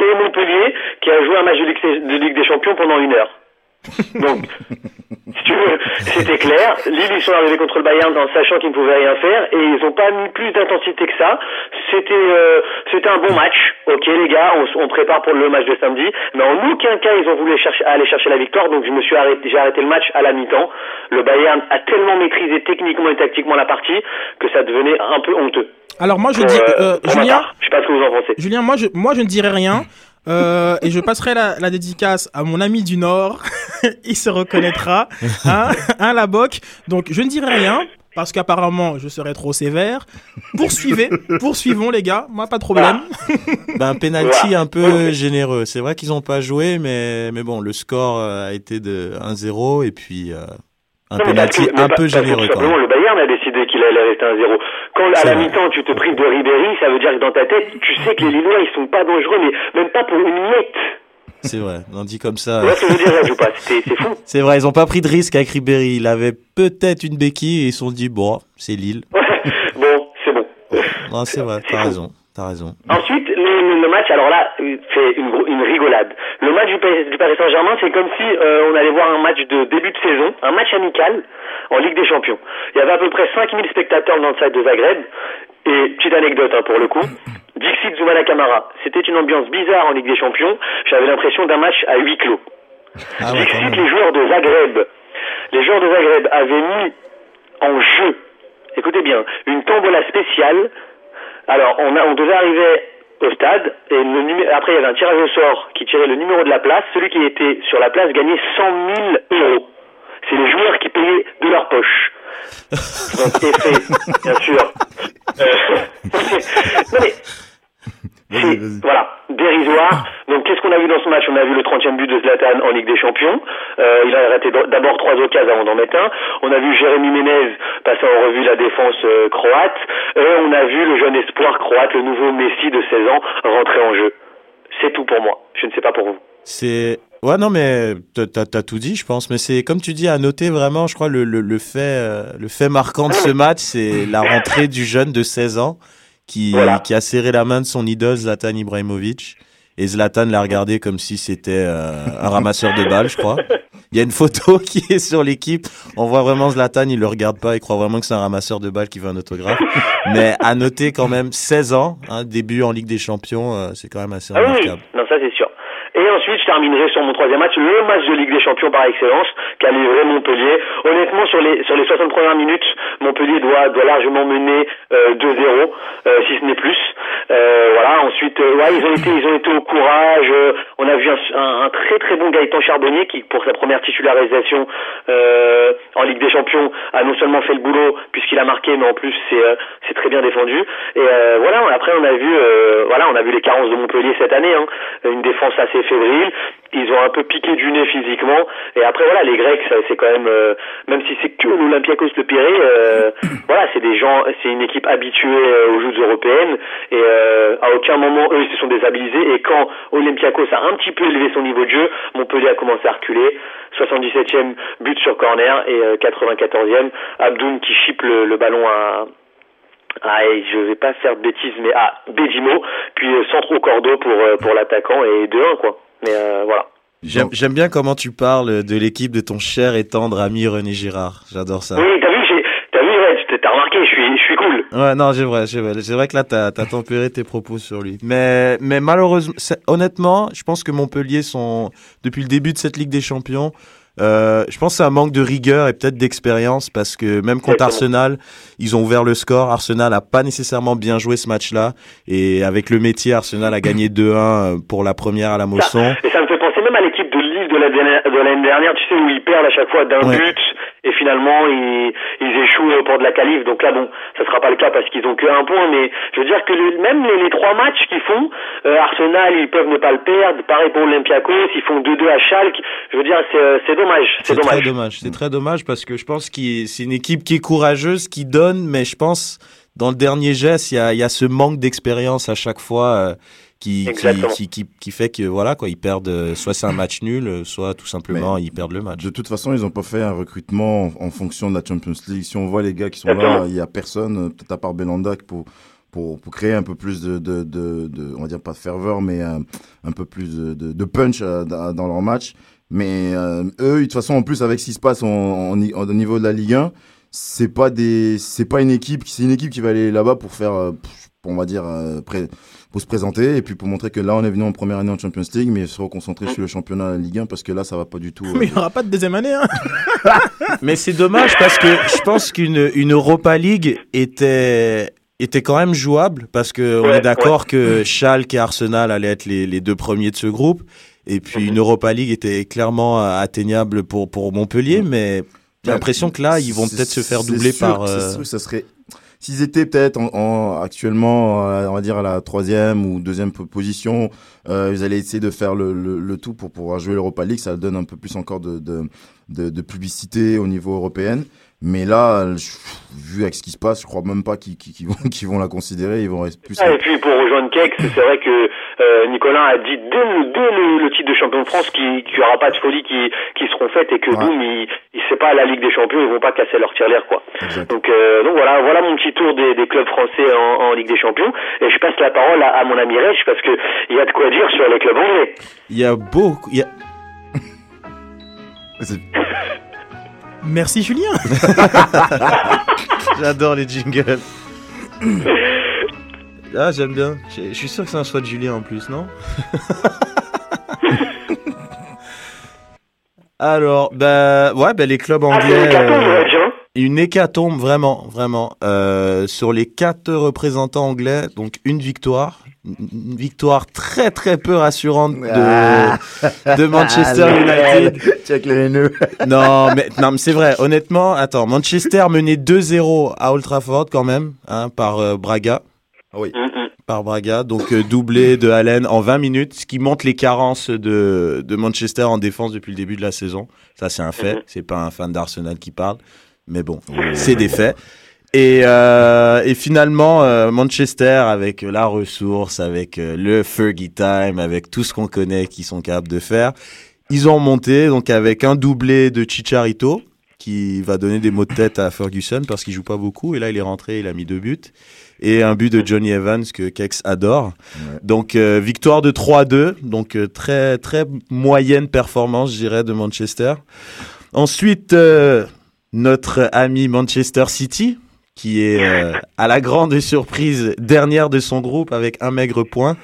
et Montpellier qui a joué un match de Ligue, de Ligue des Champions pendant une heure. Donc, si tu veux, c'était clair. Lille, ils sont arrivés contre le Bayern en sachant qu'ils ne pouvaient rien faire et ils n'ont pas mis plus d'intensité que ça. C'était, euh, c'était un bon match. Ok, les gars, on, on prépare pour le match de samedi. Mais en aucun cas, ils ont voulu chercher, aller chercher la victoire. Donc, je me suis arrêté, j'ai arrêté le match à la mi-temps. Le Bayern a tellement maîtrisé techniquement et tactiquement la partie que ça devenait un peu honteux. Alors moi je dis... euh, euh, Julien, je sais pas ce que vous en pensez. Julien moi, je, moi je ne dirai rien. Euh, et je passerai la, la dédicace à mon ami du Nord. [LAUGHS] Il se reconnaîtra. Hein, hein la boc. Donc je ne dirai rien. Parce qu'apparemment, je serai trop sévère. Poursuivez, poursuivons les gars, moi pas de problème. Ben, un penalty un peu généreux. C'est vrai qu'ils n'ont pas joué, mais, mais bon, le score euh, a été de 1-0 et puis euh, un penalty un peu généreux quand même. le Bayern a décidé qu'il allait rester 1-0. Quand à la mi-temps tu te prives de Ribéry, ça veut dire que dans ta tête, tu sais que les Lillois ils sont pas dangereux, mais même pas pour une miette. C'est vrai, on dit comme ça. C'est fou. [LAUGHS] C'est vrai, ils ont pas pris de risque avec Ribéry. Il avait peut-être une béquille et ils se sont dit, bon, c'est Lille. [LAUGHS] bon, c'est Non, c'est vrai, t'as raison. T'as raison. Ensuite, le, le, match, alors là, c'est une, une, rigolade. Le match du, du Paris Saint-Germain, c'est comme si euh, on allait voir un match de début de saison, un match amical en Ligue des Champions. Il y avait à peu près 5000 spectateurs dans le stade de Zagreb. Et petite anecdote hein, pour le coup, Dixit Zoumana Camara, c'était une ambiance bizarre en Ligue des Champions. J'avais l'impression d'un match à huis clos. Ah ouais, Dixit, les joueurs de Zagreb, les joueurs de Zagreb avaient mis en jeu, écoutez bien, une tombola spéciale alors, on, a, on devait arriver au stade et le après il y avait un tirage au sort qui tirait le numéro de la place. Celui qui était sur la place gagnait 100 000 euros. C'est les joueurs qui payaient de leur poche. [LAUGHS] Donc effet, bien sûr. Euh... [LAUGHS] non mais Vas-y, vas-y. Voilà, dérisoire. Donc qu'est-ce qu'on a vu dans ce match? On a vu le 30e but de Zlatan en Ligue des Champions. Euh, il a arrêté d'abord trois occasions avant d'en mettre un. On a vu Jérémy Ménez passer en revue la défense euh, croate. Et on a vu le jeune espoir croate, le nouveau Messi de 16 ans, rentrer en jeu. C'est tout pour moi. Je ne sais pas pour vous. C'est Ouais, non, mais t'as as tout dit, je pense. Mais c'est comme tu dis, à noter vraiment, je crois, le, le, le fait, euh, le fait marquant de ce match, c'est la rentrée du jeune de 16 ans qui, voilà. qui a serré la main de son idole Zlatan Ibrahimovic. Et Zlatan l'a regardé comme si c'était euh, un ramasseur de balles, je crois. Il y a une photo [LAUGHS] qui est sur l'équipe. On voit vraiment Zlatan, il le regarde pas, il croit vraiment que c'est un ramasseur de balles qui veut un autographe. Mais à noter quand même 16 ans, hein, début en Ligue des Champions, euh, c'est quand même assez ah remarquable. Oui, non, ça c'est sûr. Et ensuite, je terminerai sur mon troisième match, le match de Ligue des Champions par excellence, qu'a livré Montpellier. Honnêtement, sur les sur les 60 premières minutes, Montpellier doit doit largement mener euh, 2-0, euh, si ce n'est plus. Euh, voilà. Ensuite, euh, ils ont été ils ont été au courage. Euh, on a vu un, très très bon Gaëtan Charbonnier qui, pour sa première titularisation euh, en Ligue des Champions, a non seulement fait le boulot puisqu'il a marqué, mais en plus c'est très bien défendu. Et voilà. Après, on a vu voilà, on a vu les carences de Montpellier cette année. Hein, une défense assez fébrile. Ils ont un peu piqué du nez physiquement. Et après, voilà, les Grecs, c'est quand même, euh, même si c'est que l'Olympiakos le Pirée, euh, voilà, c'est des gens, c'est une équipe habituée euh, aux Jeux européennes. Et à aucun moment, eux, ils se sont déstabilisés. Et quand Olympiakos a un petit peu élevé son niveau de jeu, Montpellier a commencé à reculer. 77e but sur corner et 94e, Abdoun qui chipe le, ballon à, je vais pas faire de bêtises, mais ah, Bedimo, puis centre au cordeau pour, pour l'attaquant et 2-1, quoi. Mais euh, voilà. J'aime bien comment tu parles de l'équipe de ton cher et tendre ami René Girard. J'adore ça. Oui, t'as vu, t'as vu, ouais, t'as remarqué, je suis, je suis cool. Ouais, non, c'est vrai, c'est vrai. C'est vrai que là, t'as as tempéré tes propos sur lui. Mais, mais malheureusement, honnêtement, je pense que Montpellier sont, depuis le début de cette Ligue des Champions, euh, je pense que c'est un manque de rigueur et peut-être d'expérience parce que même contre Arsenal, ils ont ouvert le score. Arsenal a pas nécessairement bien joué ce match-là et avec le métier, Arsenal a gagné 2-1 pour la première à la Mosson. Et ça me fait penser même à l'équipe de Lille de l'année dernière, tu sais, où ils perdent à chaque fois d'un ouais. but et finalement ils, ils échouent au port de la qualif. Donc là, bon, ça sera pas le cas parce qu'ils ont que un point, mais je veux dire que le, même les, les, trois matchs qu'ils font, euh, Arsenal, ils peuvent ne pas le perdre. Pareil pour Olympiakos, ils font 2-2 à Schalke. Je veux dire, c'est dommage. C'est très dommage. C'est très dommage parce que je pense que c'est une équipe qui est courageuse, qui donne, mais je pense dans le dernier geste, il y a, il y a ce manque d'expérience à chaque fois. Euh, qui, qui, qui, qui, fait que voilà quoi ils perdent euh, soit c'est un match nul soit tout simplement Mais ils perdent le match. de toute façon ils ont pas fait un recrutement en, en, fonction de la Champions League. Si on voit les gars qui sont là il y a personne peut-être à part Belanda pour pour, pour créer un peu plus de, de, de, de, on va dire pas de ferveur mais un, un peu plus de, de, de punch euh, dans leur match. Mais euh, eux de toute façon en plus avec ce qui se passe au niveau de la Ligue 1 c'est pas des c'est pas une équipe c'est une équipe qui va aller là-bas pour faire euh, on va dire près pour se présenter et puis pour montrer que là on est venu en première année en Champions League mais se reconcentrer sur le championnat Ligue 1 parce que là ça va pas du tout. [LAUGHS] Mais il n'y aura pas de deuxième année hein. [LAUGHS] mais c'est dommage parce que je pense qu'une une Europa League était était quand même jouable parce que ouais, on est d'accord ouais. que Schalke et Arsenal allaient être les, les deux premiers de ce groupe et puis une Europa League était clairement atteignable pour pour Montpellier mais j'ai l'impression que là ils vont peut-être se faire doubler sûr, par euh... sûr, ça serait s'ils étaient peut-être en, en, actuellement, euh, on va dire à la troisième ou deuxième position, euh, ils allaient essayer de faire le, le, le tout pour pouvoir jouer l'Europa League. Ça donne un peu plus encore de, de, de, de, publicité au niveau européen. Mais là, vu avec ce qui se passe, je crois même pas qu'ils qu'ils vont, [LAUGHS] qu'ils vont la considérer. Ils vont rester plus. Ah, et puis pour rejoindre Kex, c'est vrai que euh, Nicolas a dit dès, le, dès le, le titre de champion de France qu'il qu'il y aura pas de folie qui, qui seront faites et que boum, ils, ils c'est pas à la Ligue des Champions, ils vont pas casser leur tirelire quoi. Donc euh, donc voilà, voilà mon petit tour des, des clubs français en, en Ligue des Champions et je passe la parole à, à mon ami Rech parce que il y a de quoi dire sur les clubs anglais. Il y a beaucoup. il y a- [LAUGHS] Merci Julien. [LAUGHS] J'adore les jingles. [LAUGHS] Ah, j'aime bien. Je suis sûr que c'est un choix de Julien en plus, non [LAUGHS] Alors, bah, ouais, bah, les clubs Ah, anglais. une hécatombe, euh, une hécatombe, vraiment, vraiment. Euh, sur les quatre représentants anglais, donc une victoire. Une victoire très très peu rassurante de, Ah. de Manchester [LAUGHS] Ah, United. Check les haineux. [LAUGHS] Non, mais, non, mais c'est vrai. Honnêtement, attends, Manchester menait 2-0 à Old Trafford quand même, hein, par euh, Braga. Oui. Par Braga, donc euh, doublé de Allen en 20 minutes, ce qui montre les carences de, de Manchester en défense depuis le début de la saison. Ça, c'est un fait. C'est pas un fan d'Arsenal qui parle, mais bon, c'est des faits. Et, euh, et finalement, euh, Manchester, avec la ressource, avec euh, le Fergie Time, avec tout ce qu'on connaît qu'ils sont capables de faire, ils ont monté donc avec un doublé de Chicharito, qui va donner des mots de tête à Ferguson parce qu'il joue pas beaucoup. Et là, il est rentré, il a mis deux buts. Et un but de Johnny Evans que Kex adore. Donc, euh, victoire de 3-2. Donc, euh, très, très moyenne performance, je dirais, de Manchester. Ensuite, euh, notre ami Manchester City, qui est à la grande surprise dernière de son groupe avec un maigre point,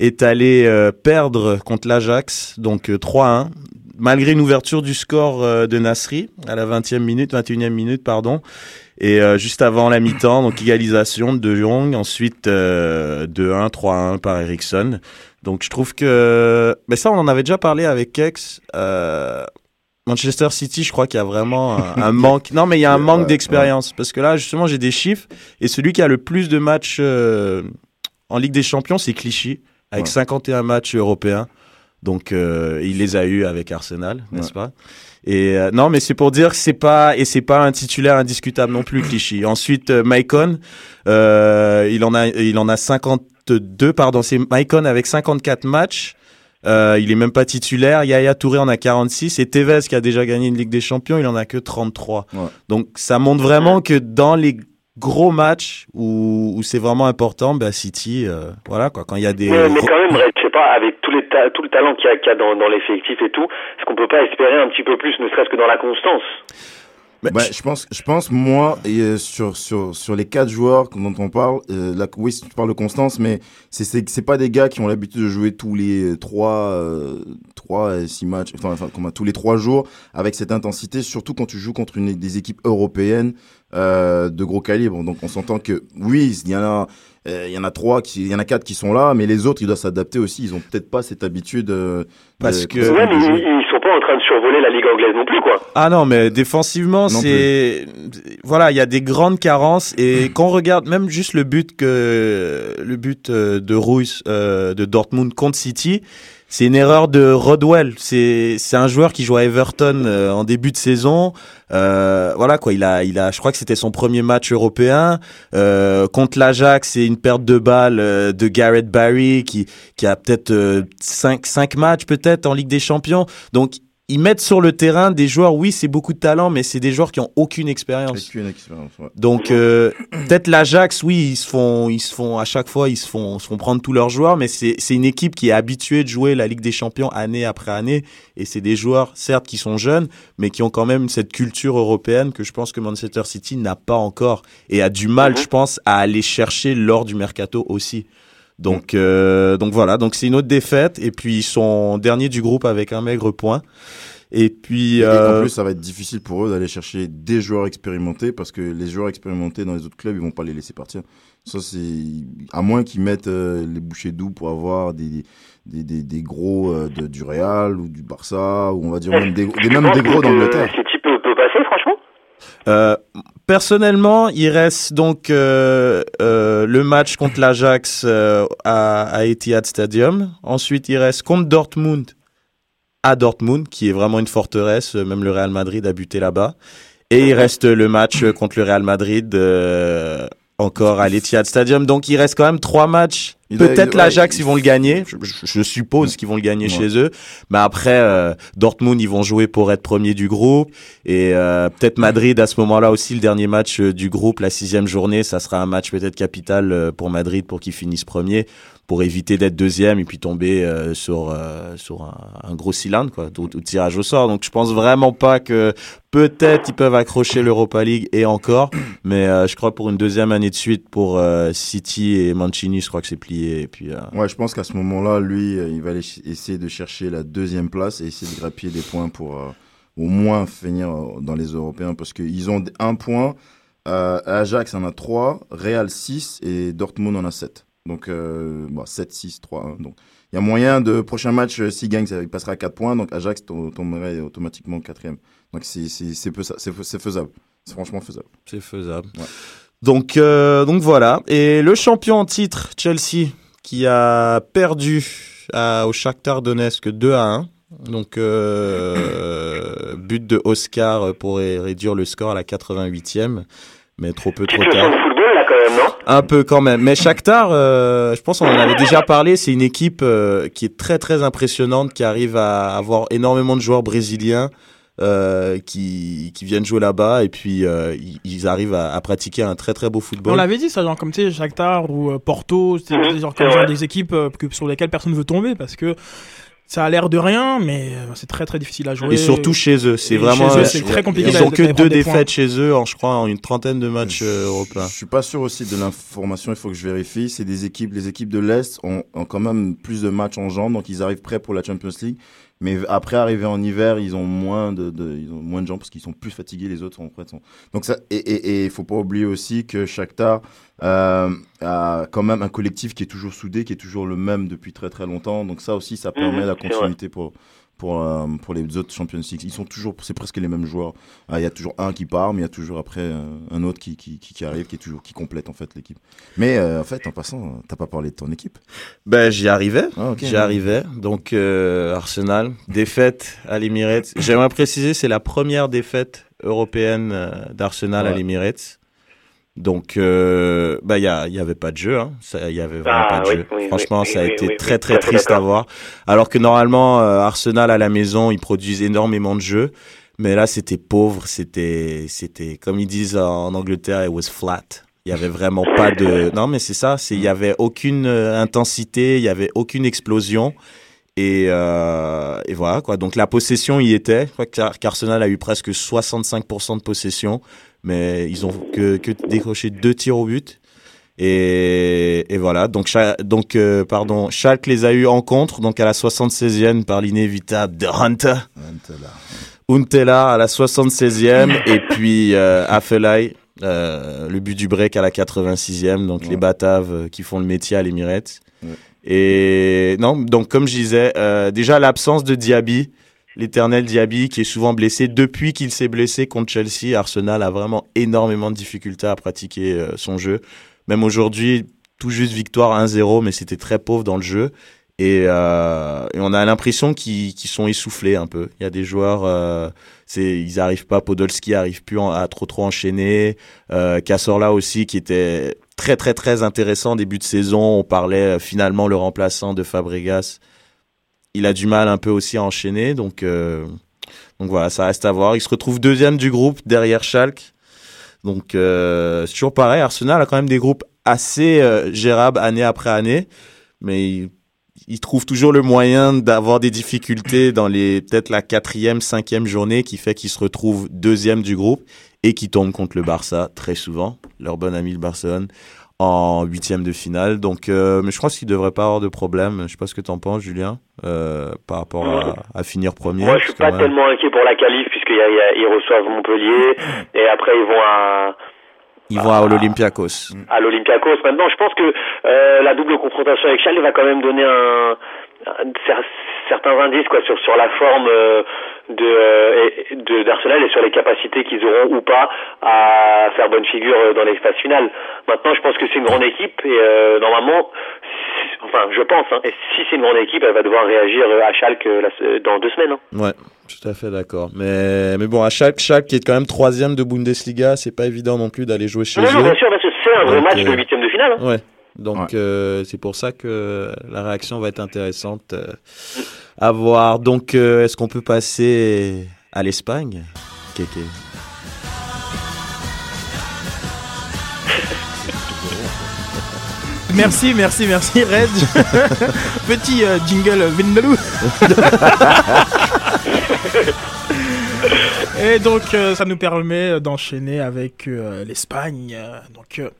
est allé perdre contre l'Ajax, donc euh, 3-1, malgré une ouverture du score de Nasri à la 20e minute, 21e minute, pardon. Et euh, juste avant la mi-temps, donc égalisation de De Jong, ensuite euh, 2-1, 3-1 par Ericsson. Donc je trouve que... Mais ça, on en avait déjà parlé avec Kex. Euh, Manchester City, je crois qu'il y a vraiment un, un [LAUGHS] manque. Non, mais il y a un manque d'expérience. Parce que là, justement, j'ai des chiffres. Et celui qui a le plus de matchs euh, en Ligue des Champions, c'est Clichy, avec Ouais. 51 matchs européens. Donc, euh, il les a eus avec Arsenal, n'est-ce pas? Et euh, non, mais c'est pour dire que c'est pas et c'est pas un titulaire indiscutable non plus, Clichy. Ensuite, euh, Maicon, euh, il en a il en a 52, pardon, c'est Maicon avec 54 matchs. Euh, il est même pas titulaire. Yaya Touré en a 46 et Tevez qui a déjà gagné une Ligue des Champions, il en a que 33. Donc ça montre vraiment que dans les gros matchs où, où c'est vraiment important, bah City, euh, voilà quoi, quand il y a des Mais, mais quand même, je sais pas, avec tous les ta- talent qu'il y a, qu'il y a dans, dans l'effectif et tout, est-ce qu'on peut pas espérer un petit peu plus, ne serait-ce que dans la constance? Bah, je pense, je pense moi et, euh, sur sur sur les quatre joueurs dont on parle, euh, là, oui, tu parles de Constance, mais c'est c'est c'est pas des gars qui ont l'habitude de jouer tous les trois euh, trois six matchs, enfin, enfin comment, tous les trois jours avec cette intensité, surtout quand tu joues contre une des équipes européennes euh, de gros calibre. Donc on s'entend que oui, il y en a euh, il y en a trois qui il y en a quatre qui sont là, mais les autres ils doivent s'adapter aussi. Ils ont peut-être pas cette habitude. euh, Parce que- Ouais, mais ils, ils sont pas en train de survoler la Ligue anglaise non plus, quoi. Ah non, mais défensivement, c'est voilà, il y a des grandes carences et quand on regarde même juste le but que le but euh, de Ruiz euh, de Dortmund contre City, c'est une erreur de Rodwell. C'est c'est un joueur qui joue à Everton euh, en début de saison. Euh, voilà quoi, il a il a, je crois que c'était son premier match européen euh, contre l'Ajax. C'est une perte de balle euh, de Garrett Barry qui qui a peut-être euh, cinq cinq matchs peut-être en Ligue des Champions. Donc ils mettent sur le terrain des joueurs, oui, c'est beaucoup de talent, mais c'est des joueurs qui ont aucune expérience. Aucune expérience, ouais. Donc euh, peut-être l'Ajax, oui, ils se font, ils se font à chaque fois, ils se font, se font prendre tous leurs joueurs, mais c'est c'est une équipe qui est habituée de jouer la Ligue des Champions année après année, et c'est des joueurs certes qui sont jeunes, mais qui ont quand même cette culture européenne que je pense que Manchester City n'a pas encore et a du mal, je pense, à aller chercher lors du mercato aussi. Donc euh, donc voilà, donc c'est une autre défaite, et puis ils sont derniers du groupe avec un maigre point. Et puis Et euh, en plus, ça va être difficile pour eux d'aller chercher des joueurs expérimentés parce que les joueurs expérimentés dans les autres clubs, ils vont pas les laisser partir. Ça, c'est à moins qu'ils mettent euh, les bouchées doux pour avoir des des, des, des gros euh, de, du Real ou du Barça ou on va dire même des, des même des gros d'Angleterre. City peut, peut passer, franchement Euh, personnellement, il reste donc euh, euh, le match contre l'Ajax à, à Etihad Stadium. Ensuite, il reste contre Dortmund à Dortmund, qui est vraiment une forteresse. Même le Real Madrid a buté là-bas. Et il reste le match contre le Real Madrid encore à l'Etihad Stadium. Donc il reste quand même trois matchs. Peut-être l'Ajax, ils vont le gagner. Je, je suppose qu'ils vont le gagner chez eux. Mais après, euh, Dortmund, ils vont jouer pour être premier du groupe. Et euh, peut-être Madrid, à ce moment-là aussi, le dernier match euh, du groupe, la sixième journée, ça sera un match peut-être capital euh, pour Madrid pour qu'ils finissent premier pour éviter d'être deuxième et puis tomber euh, sur euh, sur un, gros cylindre quoi, tirage au sort. Donc je pense vraiment pas que peut-être ils peuvent accrocher l'Europa League et encore, [CLEARS THROAT] mais euh, je crois pour une deuxième année de suite pour City et Mancini, je crois que c'est plié. Et puis ouais, je pense qu'à ce moment-là, lui, il va aller essayer de chercher la deuxième place et essayer de grappiller des points pour au moins finir dans les Européens parce qu'ils ont un point. Ajax en a trois, Real 6 et Dortmund en a 7. Donc, euh, bon, 7, 6, 3, 1. Donc, il y a moyen de prochain match, euh, s'il gagne, ça, il passera à 4 points. Donc, Ajax tomberait automatiquement quatrième. Donc, c'est faisable. C'est franchement faisable. C'est faisable. Ouais. Donc, euh, donc voilà. Et le champion en titre, Chelsea, qui a perdu à, au Shakhtar Donetsk 2 à 1. Donc, euh, but de Oscar pour réduire le score à la 88e mais trop peu trop tard. Non Un peu quand même. Mais Shakhtar, euh, je pense qu'on en avait déjà parlé, c'est une équipe euh, qui est très très impressionnante, qui arrive à avoir énormément de joueurs brésiliens euh, qui, qui viennent jouer là-bas et puis euh, ils, ils, arrivent à, à, pratiquer un très très beau football. On l'avait dit ça, genre comme tu sais Shakhtar ou euh, Porto, c'est mmh, genre comme genre des équipes que, sur lesquelles personne ne veut tomber parce que ça a l'air de rien, mais c'est très très difficile à jouer. Et surtout chez eux, c'est vraiment. c'est très compliqué. Ils ont que deux défaites chez eux, en, je crois, en une trentaine de matchs euh, européens. Je suis pas sûr aussi de l'information. Il faut que je vérifie. C'est des équipes, les équipes de l'est ont, ont, quand même plus de matchs en jambes, donc ils arrivent prêts pour la Champions League. Mais après arriver en hiver, ils ont moins de, de ils ont moins de gens parce qu'ils sont plus fatigués. Les autres sont prêts. Sont... Donc ça et et il faut pas oublier aussi que Shakhtar euh, a quand même un collectif qui est toujours soudé, qui est toujours le même depuis très très longtemps. Donc ça aussi, ça permet mmh, la continuité pour pour euh, pour les autres Champions League. Ils sont toujours, c'est presque les mêmes joueurs. Il ah, y a toujours un qui part, mais il y a toujours après euh, un autre qui, qui, qui, arrive, qui est toujours qui complète en fait l'équipe. Mais euh, en fait, en passant, t'as pas parlé de ton équipe. Ben j'y arrivais, ah, okay, j'y ouais. arrivais. Donc Arsenal, défaite à l'Emirates. J'aimerais préciser, c'est la première défaite européenne d'Arsenal ouais. à l'Emirates. Donc, euh, bah, il y, y avait pas de jeu, hein. Il y avait vraiment ah, pas de oui, jeu. Oui, Franchement, oui, ça a été très très triste à voir. Alors que normalement, euh, Arsenal à la maison, ils produisent énormément de jeux, mais là, c'était pauvre. C'était, c'était comme ils disent en Angleterre, it was flat. Il y avait vraiment pas de. [LAUGHS] Non, mais c'est ça. C'est, il y avait aucune euh, intensité, il y avait aucune explosion. Et, euh, et voilà quoi. Donc la possession y était. Qu'Arsenal a eu presque 65% de possession mais ils ont que, que décroché deux tirs au but. Et, et voilà, donc, donc euh, pardon, Schalke les a eu en contre, donc à la 76e par l'inévitable de Hunter. Untela à la 76e et puis euh, Afelai, euh, le but du break à la 86e, donc ouais. les Bataves euh, qui font le métier à l'Emirates. Ouais. Et non, donc comme je disais, euh, déjà l'absence de Diaby, l'éternel Diaby qui est souvent blessé. Depuis qu'il s'est blessé contre Chelsea, Arsenal a vraiment énormément de difficultés à pratiquer euh, son jeu. Même aujourd'hui, tout juste victoire 1-0, mais c'était très pauvre dans le jeu. Et, euh, on a l'impression qu'ils qu sont essoufflés un peu. Il y a des joueurs, euh, ils arrivent pas. Podolski arrive plus à trop trop enchaîner. Euh, aussi, qui était très très très intéressant début de saison. On parlait euh, finalement le remplaçant de Fabregas il a du mal un peu aussi à enchaîner. Donc, euh, donc voilà, ça reste à voir. Il se retrouve deuxième du groupe derrière Schalke. Donc euh, c'est toujours pareil. Arsenal a quand même des groupes assez euh, gérables année après année, mais il, il trouve toujours le moyen d'avoir des difficultés dans les peut-être la quatrième, cinquième journée qui fait qu'il se retrouve deuxième du groupe et qui tombe contre le Barça très souvent, leur bon ami le Barcelone en huitième de finale. Donc, euh, mais je crois qu'il devrait pas avoir de problème. Je sais pas ce que tu en penses, Julien, euh, par rapport à, à, finir premier. Moi, je suis pas même... tellement inquiet pour la qualif puisqu'ils reçoivent Montpellier et après ils vont à ils vont à l'Olympiakos. À l'Olympiakos. Maintenant, je pense que euh, la double confrontation avec Charles va quand même donner un certains indices quoi sur sur la forme euh, de de d'Arsenal et sur les capacités qu'ils auront ou pas à faire bonne figure dans les phases finales. Maintenant, je pense que c'est une grande équipe et euh, normalement, enfin je pense. Hein. Et si c'est une grande équipe, elle va devoir réagir à Schalke dans deux semaines. Hein. Ouais, tout à fait d'accord. Mais, mais bon, à Schalke, Schalke qui est quand même troisième de Bundesliga, c'est pas évident non plus d'aller jouer chez non, eux. Non, bien sûr, parce que c'est un vrai match de huitième de finale. Ouais. Donc c'est pour ça que la réaction va être intéressante à voir. Donc est-ce qu'on peut passer à l'Espagne Kéké? [LAUGHS] Merci, merci, merci Red. [LAUGHS] Petit euh, jingle Vindaloo. [LAUGHS] Et donc euh, ça nous permet d'enchaîner avec euh, l'Espagne. Donc qu'est-ce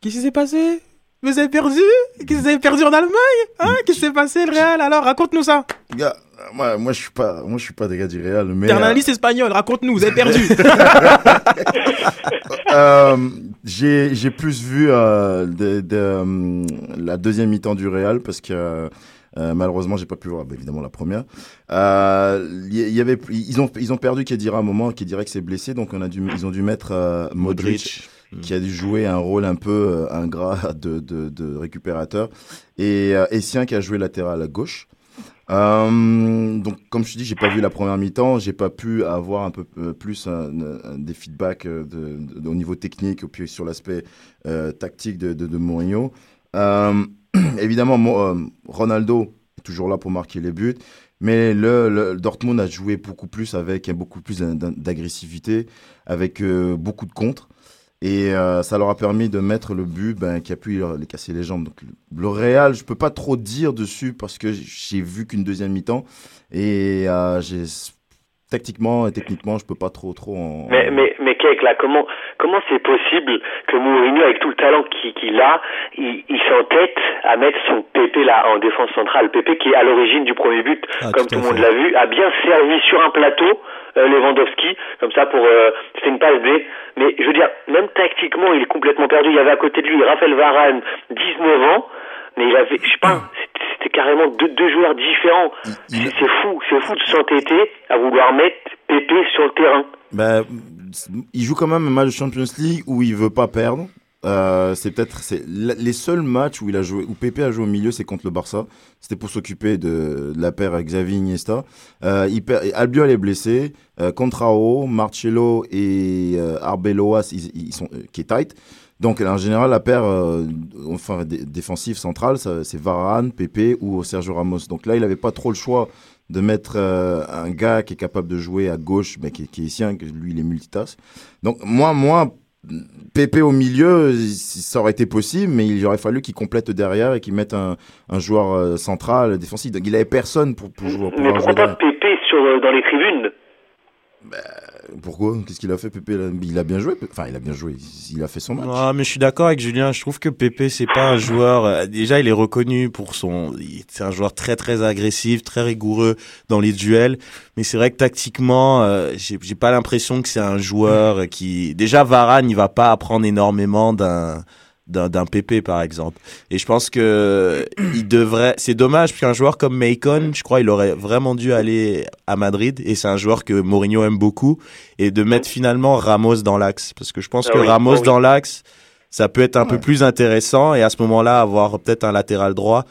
qui s'est passé? Vous avez perdu? Vous avez perdu en Allemagne? Hein? Qu'est-ce qui s'est passé le Real? Alors raconte-nous ça. Gars, moi, moi je suis pas moi je suis pas des gars du Real mais T'es un analyste espagnol, raconte-nous, vous avez perdu. [LAUGHS] euh, j'ai j'ai plus vu euh, de, de, euh, la deuxième mi-temps du Real parce que euh, malheureusement j'ai pas pu voir bah, évidemment la première. Il y, y, avait ils ont ils ont perdu Kedira à un moment Kedira qui s'est blessé donc on a dû ils ont dû mettre Modric, Modric qui a dû jouer un rôle un peu ingrat [LAUGHS] de, de, récupérateur et euh, Essien qui a joué latéral à gauche. Euh, donc, comme je te dis, j'ai pas vu la première mi-temps, j'ai pas pu avoir un peu plus des feedbacks au niveau technique puis sur l'aspect euh, tactique de, de, Mourinho. Euh, [CLEARS THROAT] évidemment, Ronaldo est toujours là pour marquer les buts, mais le, le, Dortmund a joué beaucoup plus avec beaucoup plus d'agressivité, avec beaucoup de contres. Et euh, ça leur a permis de mettre le but ben, qui a pu les casser les jambes. Donc le Real, je peux pas trop dire dessus parce que j'ai vu qu'une deuxième mi-temps et euh, j'ai tactiquement et techniquement, je peux pas trop trop en. Mais mais mais Kek, là, comment comment c'est possible que Mourinho, avec tout le talent qu'il qu a, il, il s'entête à mettre son Pépé là en défense centrale, Pépé qui est à l'origine du premier but, ah, comme tout, tout le monde l'a vu, a bien servi sur un plateau Lewandowski, comme ça pour euh, c'était une passe D. Mais je veux dire, même tactiquement, il est complètement perdu. Il y avait à côté de lui Raphaël Varane, 19 ans, mais il avait, je sais pas, c'était carrément deux, deux joueurs différents. C'est fou, c'est fou de s'entêter à vouloir mettre Pépé sur le terrain. Ben, il joue quand même un match de Champions League où il veut pas perdre. Euh, c'est peut-être les seuls matchs où il a joué où Pepe a joué au milieu c'est contre le Barça. C'était pour s'occuper de, la paire Xavi Iniesta. Euh, il perd, Albiol est blessé. Euh, Contrao Marcelo et euh, Arbeloas ils, sont qui est tight. Donc en général la paire enfin défensive centrale c'est Varane Pepe ou Sergio Ramos. Donc là il avait pas trop le choix de mettre un gars qui est capable de jouer à gauche mais qui, qui est sien lui il est multitask. Donc moi moi Pépé au milieu, ça aurait été possible, mais il aurait fallu qu'il complète derrière et qu'il mette un, un joueur euh, central défensif. Donc il avait personne pour, pour jouer. Pour mais pourquoi pas Pépé sur, dans les tribunes? Bah, pourquoi? Qu'est-ce qu'il a fait Pépé? Il a bien joué. Enfin, il a bien joué. Il a fait son match. Non, mais je suis d'accord avec Julien. Je trouve que Pépé c'est pas un joueur. Euh, déjà, il est reconnu pour son. C'est un joueur très très agressif, très rigoureux dans les duels. Mais c'est vrai que tactiquement, euh, j'ai pas l'impression que c'est un joueur qui. Déjà, Varane, il va pas apprendre énormément d'un d'un PP par exemple. Et je pense que il devrait. C'est dommage qu'un joueur comme Macon, je crois, il aurait vraiment dû aller à Madrid. Et c'est un joueur que Mourinho aime beaucoup. Et de mettre finalement Ramos dans l'axe, parce que je pense Ah que oui, Ramos ah oui. dans l'axe, ça peut être un peu plus intéressant. Et à ce moment-là, avoir peut-être un latéral droit,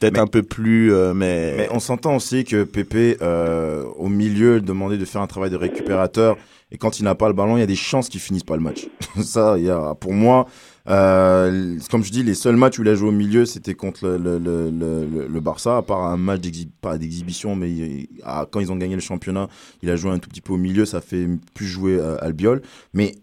peut-être un peu plus. euh, mais... Mais on s'entend aussi que Pépé, euh, au milieu, demandait de faire un travail de récupérateur. Et quand il n'a pas le ballon, il y a des chances qu'il finisse pas le match. [LAUGHS] Ça, il y a, pour moi, euh, comme je dis, les seuls matchs où il a joué au milieu, c'était contre le, le, le, le, Barça, à part un match d'exhibition, mais quand ils ont gagné le championnat, il a joué un tout petit peu au milieu, ça fait plus jouer euh, Albiol. Mais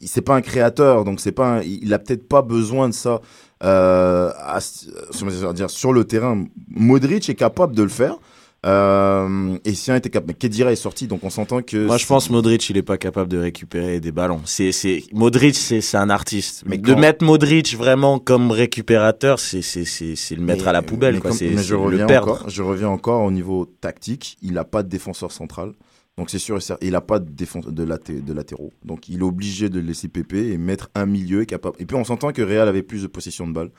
c'est pas un créateur, donc c'est pas, il a peut-être pas besoin de ça. Euh, à- sur- dire, sur le terrain, Modric est capable de le faire. Euh, et si un était capable, Kedira est sorti, donc on s'entend que. Moi, je pense Modric, il est pas capable de récupérer des ballons. C'est, c'est, Modric, c'est, c'est un artiste. Mais de quand- mettre Modric vraiment comme récupérateur, c'est, c'est, c'est, c'est le mettre Mais- à la poubelle, mais quoi. comme- C'est, mais je reviens le encore. Je reviens encore au niveau tactique. Il n'a pas de défenseur central. Donc c'est sûr, il n'a pas de, défense, de, laté- de latéraux. Donc il est obligé de laisser Pépé et mettre un milieu capable. Et puis on s'entend que Real avait plus de possession de balle.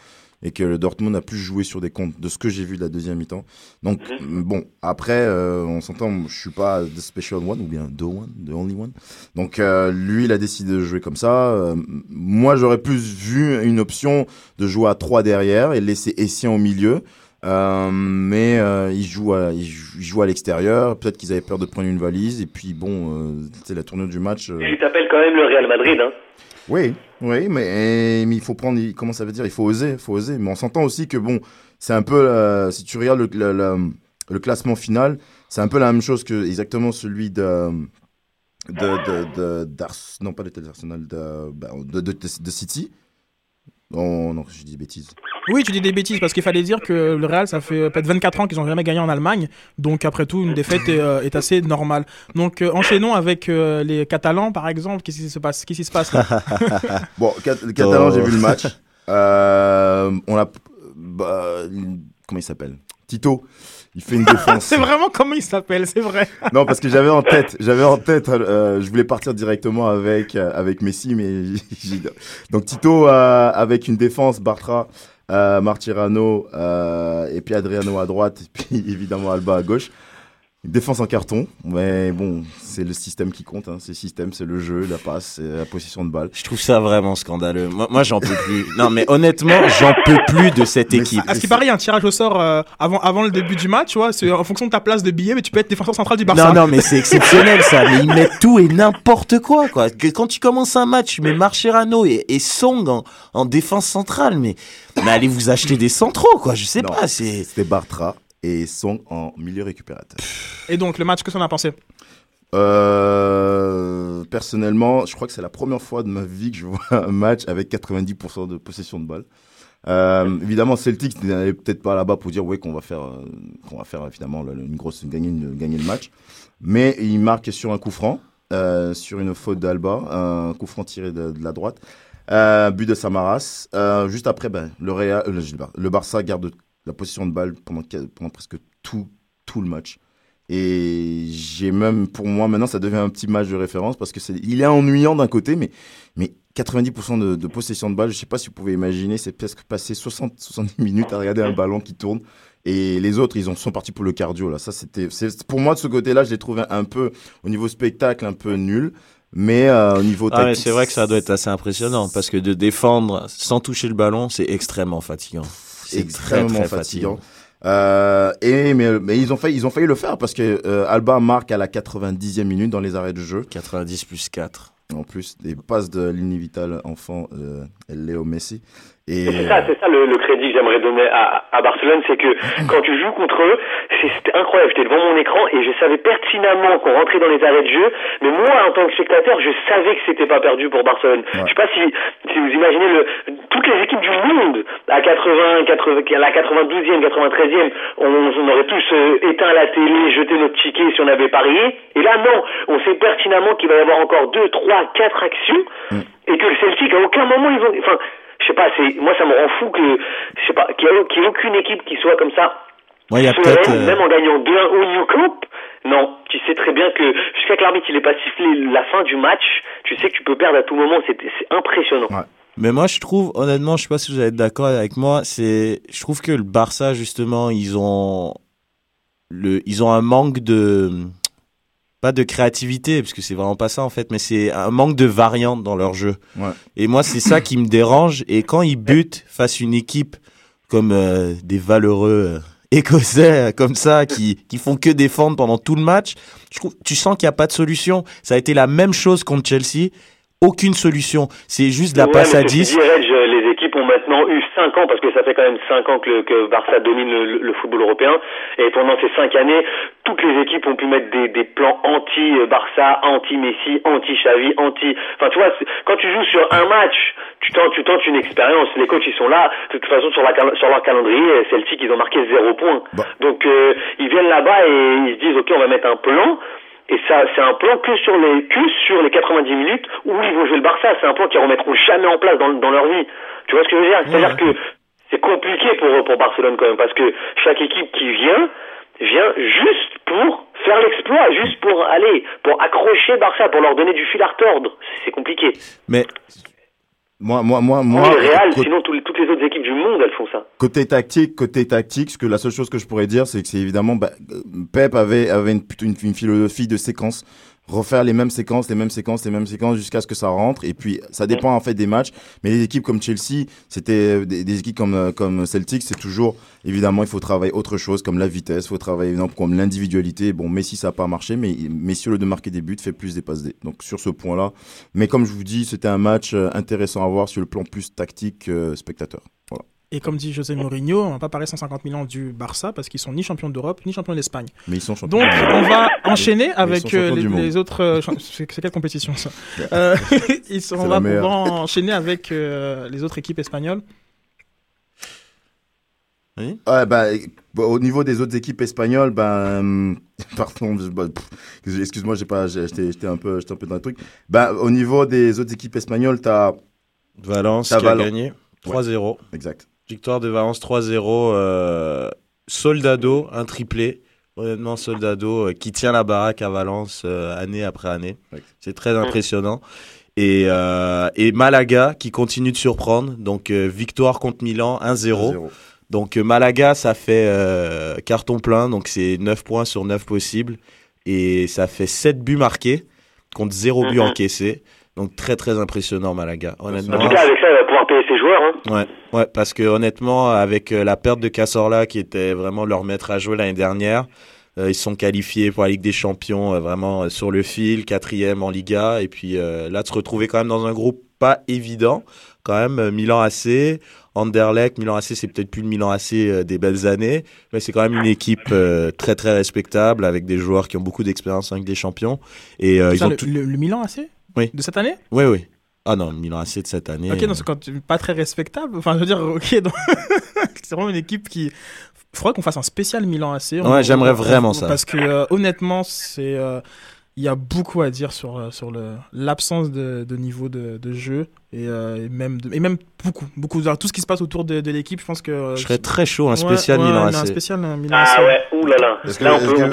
Et que le Dortmund a plus joué sur des comptes de ce que j'ai vu de la deuxième mi-temps. Donc bon, après, euh, on s'entend, je suis pas the special one ou bien the one, the only one. Donc euh, lui, il a décidé de jouer comme ça. Euh, moi, j'aurais plus vu une option de jouer à trois derrière et laisser Essien au milieu. Euh, mais euh, il joue à, à l'extérieur. Peut-être qu'ils avaient peur de prendre une valise. Et puis bon, euh, c'est la tournure du match. euh. Il t'appelle quand même le Real Madrid, hein. Oui, oui, mais, mais il faut prendre. Comment ça veut dire Il faut oser, il faut oser. Mais on s'entend aussi que bon, c'est un peu. euh, si tu regardes le, classement final, c'est un peu la même chose que exactement celui de. De, de, de, non pas de Arsenal, de, bah, de, de City. Oh non, je dis des bêtises. Oui, tu dis des bêtises parce qu'il fallait dire que le Real, ça fait peut-être 24 ans qu'ils n'ont jamais gagné en Allemagne. Donc, après tout, une défaite est, euh, est assez normale. Donc, euh, enchaînons avec euh, les Catalans, par exemple. Qu'est-ce qui se passe, Qu'est-ce qui se passe là [LAUGHS] Bon, Cat- le Catalan, j'ai vu le match. [LAUGHS] On a. bah, comment il s'appelle? Tito. Il fait une défense. [LAUGHS] C'est vraiment comment il s'appelle, c'est vrai. [LAUGHS] non, parce que j'avais en tête, j'avais en tête, euh, je voulais partir directement avec euh, avec Messi, mais [LAUGHS] donc Tito euh, avec une défense, Bartra, euh, Martirano euh, et puis Adriano à droite, et puis évidemment Alba à gauche. Une défense en carton, mais bon, c'est le système qui compte. Hein. C'est le système, c'est le jeu, la passe, c'est la position de balle. Je trouve ça vraiment scandaleux. Moi, moi j'en peux plus. Non, mais honnêtement, j'en peux plus de cette équipe. À ce qui paraît, il y a un tirage au sort euh, avant, avant le début du match, tu vois. C'est en fonction de ta place de billet, mais tu peux être défenseur central du Barça. Non, non, mais c'est exceptionnel ça. Mais ils mettent tout et n'importe quoi, quoi. Quand tu commences un match, tu mets Marcherano et, et Song en, en défense centrale, mais, mais allez vous acheter des centraux, quoi. Je sais Non, pas, c'est. C'était Bartra et Song en milieu récupérateur. Et donc, le match, qu'est-ce qu'on a pensé? Euh, personnellement, je crois que c'est la première fois de ma vie que je vois un match avec 90% de possession de balle. Euh, évidemment, Celtic n'allait peut-être pas là-bas pour dire ouais qu'on va faire, euh, qu'on va faire le- une grosse gagner, gagner le match, mais il marque sur un coup franc, sur une faute d'Alba, un coup franc tiré de, de la droite, but de Samaras. Juste après, ben le Real, le, le Barça garde la possession de balle pendant, presque tout tout le match. Et j'ai même, pour moi, maintenant, ça devient un petit match de référence parce que c'est, il est ennuyant d'un côté, mais, mais 90% de, de possession de balle, je sais pas si vous pouvez imaginer, c'est presque passé 60, 70 minutes à regarder un ballon qui tourne. Et les autres, ils ont, sont partis pour le cardio, là. Ça, c'était, c'est, pour moi, de ce côté-là, je l'ai trouvé un peu, au niveau spectacle, un peu nul. Mais euh, au niveau Ah, tactique, c'est vrai que ça doit être assez impressionnant parce que de défendre sans toucher le ballon, c'est extrêmement fatigant. C'est extrêmement très, très fatigant. Euh, et mais, mais ils ont failli ils ont failli le faire parce que euh, Alba marque à la 90e minute dans les arrêts de jeu. 90 plus 4 en plus des passes de l'inévitable enfant euh, Léo Messi. Et C'est ça, c'est ça le, le crédit que j'aimerais donner à, à Barcelone, c'est que [LAUGHS] quand tu joues contre eux, c'était incroyable. J'étais devant mon écran et je savais pertinemment qu'on rentrait dans les arrêts de jeu, mais moi, en tant que spectateur, je savais que c'était pas perdu pour Barcelone. Je sais pas si, si vous imaginez le, toutes les équipes du monde à 80, 80 à la 92e, 93e, on, on aurait tous euh, éteint la télé, jeté notre ticket si on avait parié. Et là, non, on sait pertinemment qu'il va y avoir encore 2, 3, 4 actions et que le Celtic, à aucun moment, ils ont, enfin, je sais pas, c'est, moi, ça me rend fou que, je sais pas, qu'il y, ait- qu'il y ait aucune équipe qui soit comme ça. Ouais, y a euh, même en gagnant 2-1 au New Camp. Non, tu sais très bien que jusqu'à que l'arbitre il ait pas sifflé la fin du match, tu sais que tu peux perdre à tout moment, c'est, impressionnant. Mais moi, je trouve, honnêtement, je sais pas si vous allez être d'accord avec moi, c'est, je trouve que le Barça, justement, ils ont, le, ils ont un manque de, pas de créativité, parce que c'est vraiment pas ça, en fait, mais c'est un manque de variante dans leur jeu. Ouais. Et moi, c'est ça qui me dérange. Et quand ils butent face à une équipe comme euh, des valeureux euh, écossais, euh, comme ça, qui, qui font que défendre pendant tout le match, je tu sens qu'il n'y a pas de solution. Ça a été la même chose contre Chelsea. Aucune solution. C'est juste de la Ouais, passe à ceci 10. dit, Reg, les équipes ont maintenant eu 5 ans, parce que ça fait quand même 5 ans que, le, que Barça domine le, le football européen, et pendant ces 5 années, toutes les équipes ont pu mettre des, des plans anti-Barça, anti-Messi, anti-Xavi, anti... Enfin, tu vois, quand tu joues sur un match, tu tentes, tu tentes une expérience, les coachs, ils sont là, de toute façon, sur, la, cal- sur leur calendrier, Celtic, ils ont marqué 0 points. Donc, euh, ils viennent là-bas et ils se disent, OK, on va mettre un plan, et ça, c'est un plan que sur les que sur les 90 minutes où ils vont jouer le Barça. C'est un plan qu'ils remettront jamais en place dans, dans leur vie. Tu vois ce que je veux dire? C'est-à-dire que c'est compliqué pour pour Barcelone quand même parce que chaque équipe qui vient vient juste pour faire l'exploit, juste pour aller pour accrocher Barça, pour leur donner du fil à retordre. C'est compliqué. Mais Moi, moi, moi, moi. Real, côté- sinon toutes les autres équipes du monde, elles font ça. Côté tactique, côté tactique, ce que la seule chose que je pourrais dire, c'est que c'est évidemment, bah, euh, Pep avait avait une, plutôt une, une philosophie de séquence, refaire les mêmes séquences, les mêmes séquences, les mêmes séquences jusqu'à ce que ça rentre. Et puis, ça dépend en fait des matchs. Mais les équipes comme Chelsea, c'était euh, des, des équipes comme euh, comme Celtic, c'est toujours évidemment, il faut travailler autre chose comme la vitesse, il faut travailler évidemment comme l'individualité. Bon, Messi ça a pas marché, mais Messi au lieu de marquer des buts fait plus des passes D. Donc sur ce point-là, mais comme je vous dis, c'était un match euh, intéressant à voir sur le plan plus tactique euh, spectateur. Et comme dit José Mourinho, on va pas parler 150 millions du Barça parce qu'ils sont ni champions d'Europe ni champions d'Espagne. Mais ils sont champions. Donc on va enchaîner avec euh, champions les, autres. euh, [LAUGHS] c'est quelle compétition ça Euh, [LAUGHS] ils sont- On va pouvoir enchaîner avec euh, les autres équipes espagnoles. Ouais, bah, bah, au niveau des autres équipes espagnoles, ben, [LAUGHS] pardon, je- bah, excuse-moi, j'ai pas, j'étais, un peu, j'étais un peu dans le truc. Bah, au niveau des autres équipes espagnoles, t'as Valence t'as qui a Valen- gagné Ouais, 3-0. exact. Victoire de Valence 3-0. euh, Soldado, un triplé. Honnêtement, Soldado euh, qui tient la baraque à Valence euh, année après année. C'est très impressionnant. Et, et Malaga qui continue de surprendre. Donc, victoire contre Milan 1-0. Donc, Malaga, ça fait carton plein. Donc, c'est 9 points sur 9 possibles. Et ça fait 7 buts marqués contre 0 but Mhm. encaissé. Donc, très, très impressionnant, Malaga. Honnêtement. En tout cas, avec ça, ses joueurs. Hein. Ouais, ouais, parce que honnêtement, avec euh, la perte de Cazorla, qui était vraiment leur maître à jouer l'année dernière, euh, ils sont qualifiés pour la Ligue des Champions, euh, vraiment euh, sur le fil, quatrième en Liga, et puis euh, là, de se retrouver quand même dans un groupe pas évident, quand même, Milan AC, Anderlecht, Milan AC, c'est peut-être plus le Milan AC euh, des belles années, mais c'est quand même une équipe euh, très très respectable, avec des joueurs qui ont beaucoup d'expérience en Ligue des Champions, et euh, ils Ça, ont le, tout... le- le Milan AC Oui. de cette année? Oui, oui. Ah non, Milan AC de cette année... Ok, non, c'est quand pas très respectable. Enfin, je veux dire, ok, donc [LAUGHS] c'est vraiment une équipe qui. Il faudrait qu'on fasse un spécial Milan AC. Ouais, j'aimerais vraiment ça. Parce que euh, honnêtement, c'est. euh, il y a beaucoup à dire sur, euh, sur le- l'absence de, de niveau de, de jeu et, euh, et même, de- et même beaucoup, beaucoup. Alors, tout ce qui se passe autour de, de l'équipe, je pense que. euh, Je serais très chaud, un spécial ouais, Milan Un AC. spécial euh, Milan Ah AC. ouais, oulala. Que-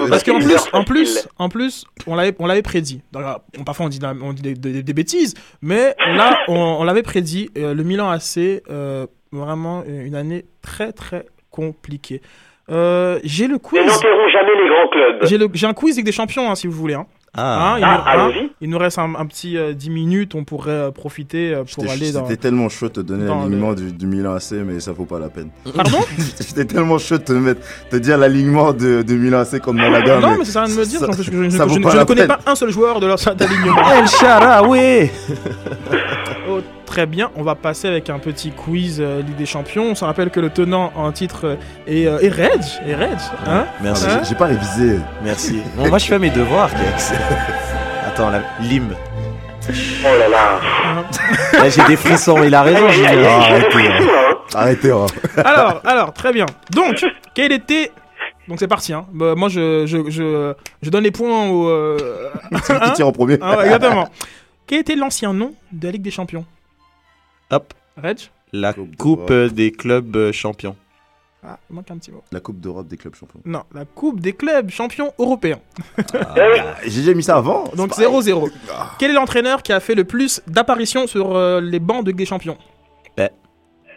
que- Parce qu'en plus, en plus, en plus, on l'avait, on l'avait prédit. Alors, on- parfois on dit, on dit des, des- des bêtises, mais là, on, on l'avait prédit. euh, le Milan AC, euh, vraiment une année très très compliquée. Euh, j'ai le quiz. n'enterrons jamais les grands clubs. J'ai le- j'ai un quiz avec des champions, hein, si vous voulez. hein. Ah. Hein, il, Ah, nous, hein, il nous reste un, un petit euh, 10 minutes, on pourrait euh, profiter euh, pour J'étais- aller dans. C'était tellement chaud de te donner l'alignement du, du Milan AC, mais ça vaut pas la peine. Pardon [LAUGHS] J'étais tellement chaud de te mettre, te dire l'alignement de, de Milan AC comme Malaga. Non, mais ça sert à rien de me dire, ça- parce que je, je- je- je- ne connais peine. pas un seul joueur de leur d'alignement. El Sharawi Oh, [LAUGHS] très bien, on va passer avec un petit quiz euh, Ligue des Champions. On se rappelle que le tenant en titre euh, est, euh, est Reg. Est Reg hein Merci. Hein J'ai- pas révisé. Merci. [LAUGHS] Bon, moi, je fais mes devoirs, Kex. Attends, la Lim. Oh là là. Là, j'ai des frissons, il a raison, j'ai arrêtez, hein. Hein. [LAUGHS] alors, alors, très bien. Donc, quel était. Donc c'est parti. Hein. Bah, moi, je, je, je, je donne les points au. euh, [LAUGHS] Celui qui hein tire en premier. Ah ouais, exactement. Quel était l'ancien nom de la Ligue des Champions? Hop, Reg la Coupe des clubs euh, champions. Ah, il manque un petit mot. La Coupe d'Europe des clubs champions. Non, la Coupe des clubs champions européens. J'ai déjà mis ça avant. [LAUGHS] Donc c'est pareil. 0-0. Quel est l'entraîneur qui a fait le plus d'apparitions sur euh, les bancs de Ligue des Champions?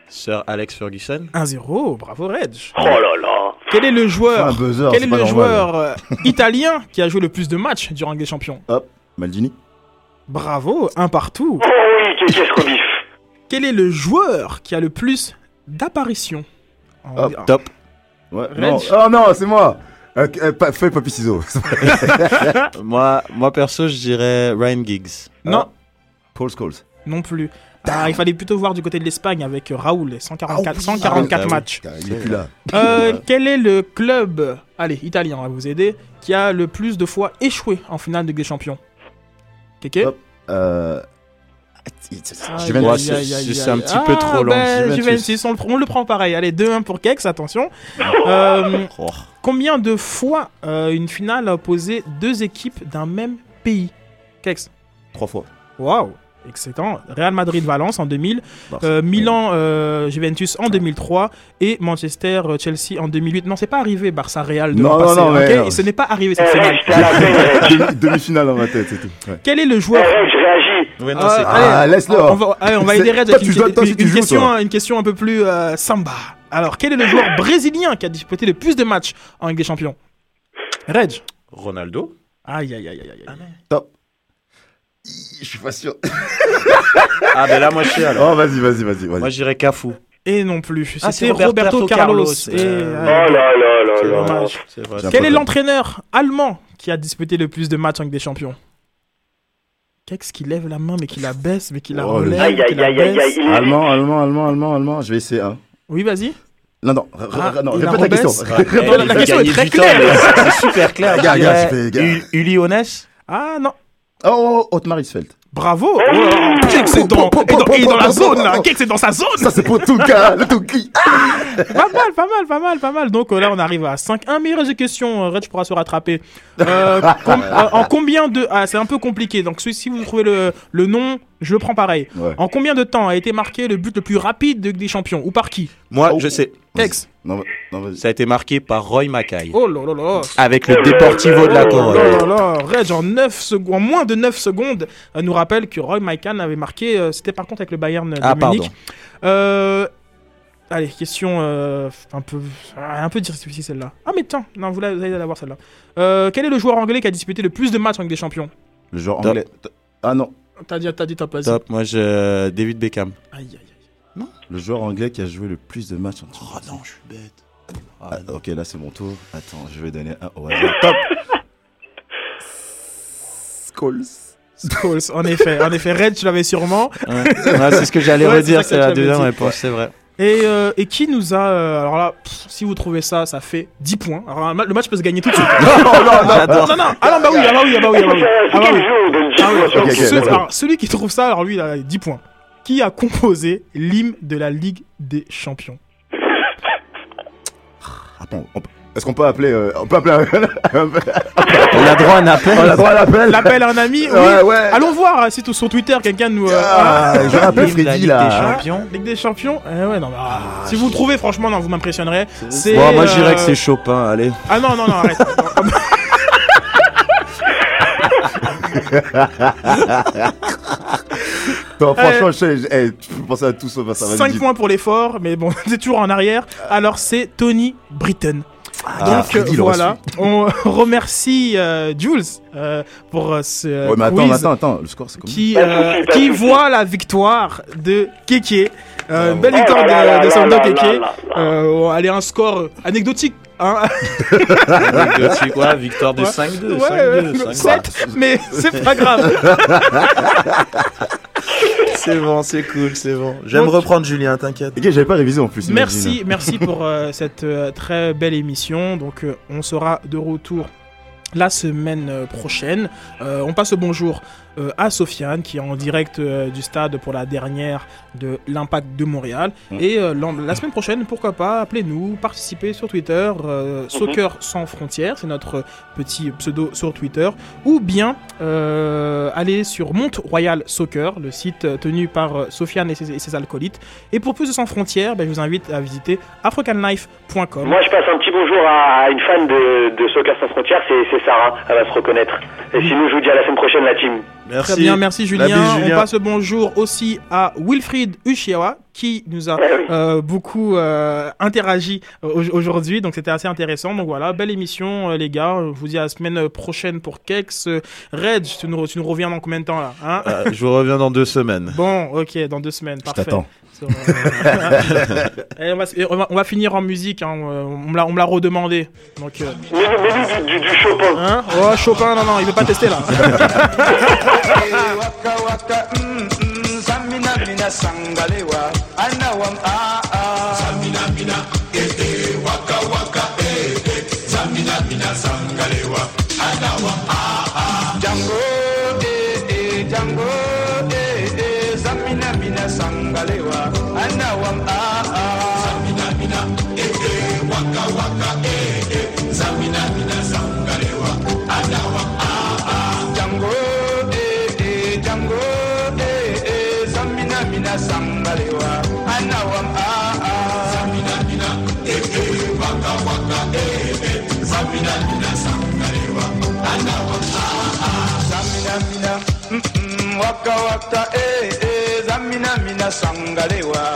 Sir Alex Ferguson. 1-0, bravo Reg. Oh là là. Quel est le joueur, Un buzzer, quel est le normal. joueur euh, italien qui a joué le plus de matchs durant Ligue des Champions? Hop, Maldini. Bravo, un partout. Oh oui. Quel est le joueur qui a le plus d'apparitions en- Hop, Top. Ouais, Reg. non. Oh non, c'est moi. Euh, euh, pa- feuille, papier, ciseaux. [LAUGHS] moi, moi, perso, je dirais Ryan Giggs. Non, Paul Scholes. non plus. Ah, il fallait plutôt voir du côté de l'Espagne avec Raoul, les 144, 144 Ah oui. matchs. Il est plus là. Euh, quel est le club, allez, italien, on va vous aider, qui a le plus de fois échoué en finale de Ligue des Champions? Kéké Hop. Euh... Juventus. Aïe, c'est- un petit peu Ah, trop long, ben, Juventus. Juventus, on, le, on le prend pareil. Allez, 2-1 pour Kex, attention. Euh, Oh. combien de fois euh, une finale a opposé deux équipes d'un même pays? Kex Trois fois. Waouh Excellent. Real Madrid-Valence en 2000, Barça. euh, Milan-Juventus en 2003 et Manchester-Chelsea en 2008. Non, c'est pas arrivé Barça-Real de Non, l'an non, passé. non, mais- ok Et ce n'est pas arrivé cette Eh, Reg. [LAUGHS] Demi- Demi-finale dans ma tête, c'est tout. Ouais. Quel est le Eh, joueur Non, Euh, c'est- allez, Ah, laisse-le. On va, allez, on va aider Red avec tu une, une- une joues, question, toi. une question un peu plus euh, samba. Alors, quel est le joueur [LAUGHS] brésilien qui a disputé le plus de matchs en Ligue des Champions? Reg. Ronaldo. Aïe, aïe, aïe, aïe, aïe. Top. Je suis pas sûr. [LAUGHS] Ah, ben là, moi, je sais alors. Oh, vas-y, vas-y, vas-y. vas-y. Moi, je dirais Cafu. Et non plus. Ah, C'était Roberto, Roberto Carlos. Carlos. Et, Euh, Oh là là là c'est là. Quel est l'entraîneur allemand qui a disputé le plus de matchs en Ligue des Champions? Qu'est-ce qui lève la main, mais qui la baisse, mais qui la Oh, relève, Aïe, qui aïe, la aïe, aïe, baisse aïe. Allemand, allemand, allemand, allemand, allemand. Je vais essayer un. Oui, vas-y. Non, non, Ah, non, il la répète la question. Non, la il veut question est très claire. C'est super clair. Uli Honès Ah non. Oh, Otmar Isfeld. Bravo. Là. Kek, c'est dans, et dans, et dans la zone là. Kek, c'est dans sa zone? Ça, c'est pour tout le cas, le tout qui. Pas mal, pas mal, pas mal, pas mal. Donc euh, là, on arrive à 5. Un meilleur de questions. Red pourra se rattraper. Euh, com- [LAUGHS] euh, en combien de. Ah, c'est un peu compliqué. Donc si vous trouvez le, le nom, je le prends pareil. Ouais. En combien de temps a été marqué le but le plus rapide de Ligue des Champions Ou par qui Moi, Oh. je sais. Kex. Non, non, vas-y. Ça a été marqué par Roy Mackay. Oh là là là. Avec le Deportivo de la Oh Corogne. là là, Reg, en, 9 secondes, en moins de 9 secondes, euh, nous rappelle que Roy Maïkan avait marqué, euh, c'était par contre avec le Bayern de Ah, Munich. pardon. Euh, allez, question euh, un peu ah, un peu difficile celle-là. Ah mais tiens, non, vous, allez la voir celle-là. Euh, quel est le joueur anglais qui a disputé le plus de matchs en Ligue des Champions? Le joueur anglais. Ah non. T'as dit, t'as dit top, vas-y. Top. Moi, je... David Beckham. Aïe, aïe, aïe. Le joueur anglais qui a joué le plus de matchs en Oh non, je suis bête. Ah, ok, là c'est mon tour. Attends, je vais donner un au hasard. [LAUGHS] Top Scholes. Scholes, en effet, en effet, Red, tu l'avais sûrement. Ouais. Ouais, c'est ce que j'allais [LAUGHS] Ouais, redire, c'est la deuxième réponse, c'est vrai. Et, euh, et qui nous a. euh, alors là, pff, si vous trouvez ça, ça fait 10 points. Alors le match peut se gagner tout de suite. [LAUGHS] non, non, non, J'adore. non, non. Ah non, bah oui, ah bah oui, ah bah oui. Ah bah oui. C'est Ah bah quel oui. jeu on donne 10 Ah oui. points sur Ok, ok, Ce- let's go. alors, celui qui trouve ça, alors lui, il a 10 points. Qui a composé l'hymne de la Ligue des Champions Attends, on peut- est-ce qu'on peut appeler. euh, on peut appeler un. On a droit à un appel. on a droit à l'appel L'appel à un ami Oui. Ouais, ouais. Allons voir hein, si tout sur Twitter, quelqu'un nous. euh, Ah, voilà. je rappelle de la Freddy Ligue là. des Champions. Ligue des Champions Eh ouais, non, mais, ah, Si vous le trouvez, franchement, non, vous m'impressionnerez. C'est. Bon, moi, je dirais euh, que c'est Chopin, allez. Ah non, non, non, arrête. [LAUGHS] Non, franchement, je je- eh, tu peux penser à tout sauf à ça. vas-y, 5 dis. points pour l'effort, mais bon, [LAUGHS] c'est toujours en arrière. Alors c'est Tony Britton. Ah, Donc Freddy, il voilà, on [LAUGHS] remercie euh, Jules euh, pour euh, ce Ouais, mais attends, quiz attends, attends, le score c'est qui, de euh, qui voit la victoire de Keke. Euh, Bravo. belle victoire de, de. Euh, allez, un score anecdotique. Hein C'est quoi? Victoire de Ouais. 5-2. Ouais, 5-2. ouais, 5-2. sept, mais c'est pas grave. [LAUGHS] C'est bon, c'est cool, c'est bon. Je vais me Donc- reprendre, Julien, t'inquiète. Ok, j'avais pas révisé en plus. Merci, imagine. merci pour euh, cette euh, très belle émission. Donc, euh, on sera de retour la semaine euh, prochaine. Euh, on passe le bonjour euh, à Sofiane qui est en direct euh, du stade pour la dernière de l'Impact de Montréal. Et euh, la semaine prochaine, pourquoi pas, appelez-nous, participez sur Twitter, euh, Soccer sans frontières, c'est notre petit pseudo sur Twitter, ou bien allez sur Monte Royal Soccer, le site tenu par Sofiane et ses, et ses alcoolites. Et pour plus de sans frontières, ben, je vous invite à visiter africanlife.com. Moi, je passe un petit bonjour à une fan de, de Soccer Sans Frontières, c'est c'est Sarah, elle va se reconnaître. Et sinon, je vous dis à la semaine prochaine, la team. Merci. Très bien, merci Julien. On passe le bonjour aussi à Wilfried Uchiawa qui nous a oui. euh, beaucoup euh, interagi euh, au- aujourd'hui, donc c'était assez intéressant. Donc voilà, belle émission euh, les gars. Je vous dis à la semaine prochaine pour Kex. Euh, Red, tu nous, tu nous reviens dans combien de temps là hein? Euh, je vous reviens dans deux semaines. Bon, ok, dans deux semaines, parfait. t'attends. Euh, [LAUGHS] et on, va, et on va- on va finir en musique, hein, on me l'a on me l'a redemandé. Donc, euh, du Chopin. hein? Oh, Chopin, non, non, il veut pas tester là. [LAUGHS] Waka, waka eh eh zamina mina sangalewa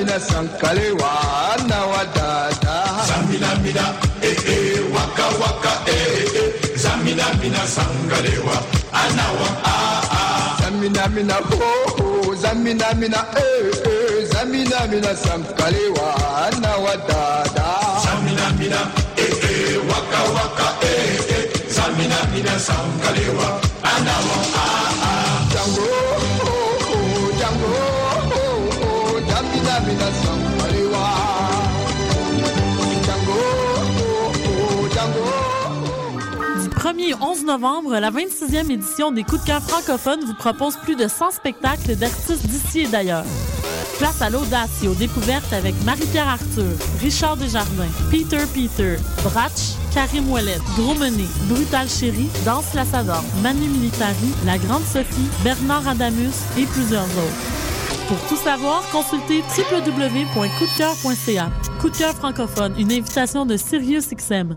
mina sankalewa na wadada zamina mina eh eh waka waka eh eh zamina mina sangalewa anawa ah ah zamina mina ho ho zamina mina eh eh. Zamina mina sankalewa na wadada zamina mina eh eh waka waka eh eh. Zamina mina sankalewa anawa ah ah 1er au 11 novembre, la 26e édition des Coups de cœur francophones vous propose plus de 100 spectacles d'artistes d'ici et d'ailleurs. Place à l'audace et aux découvertes avec Marie-Pierre Arthur, Richard Desjardins, Peter Peter, Bratch, Karim Ouellet, Gros Mené, Brutal Chéri, Danse Lassador, Manu Militari, La Grande Sophie, Bernard Adamus et plusieurs autres. Pour tout savoir, consultez www.coupdecoeur.ca. Coup de cœur francophone, une invitation de SiriusXM.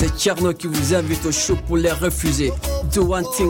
C'est Tcherno qui vous invite au show pour les refuser. Do one thing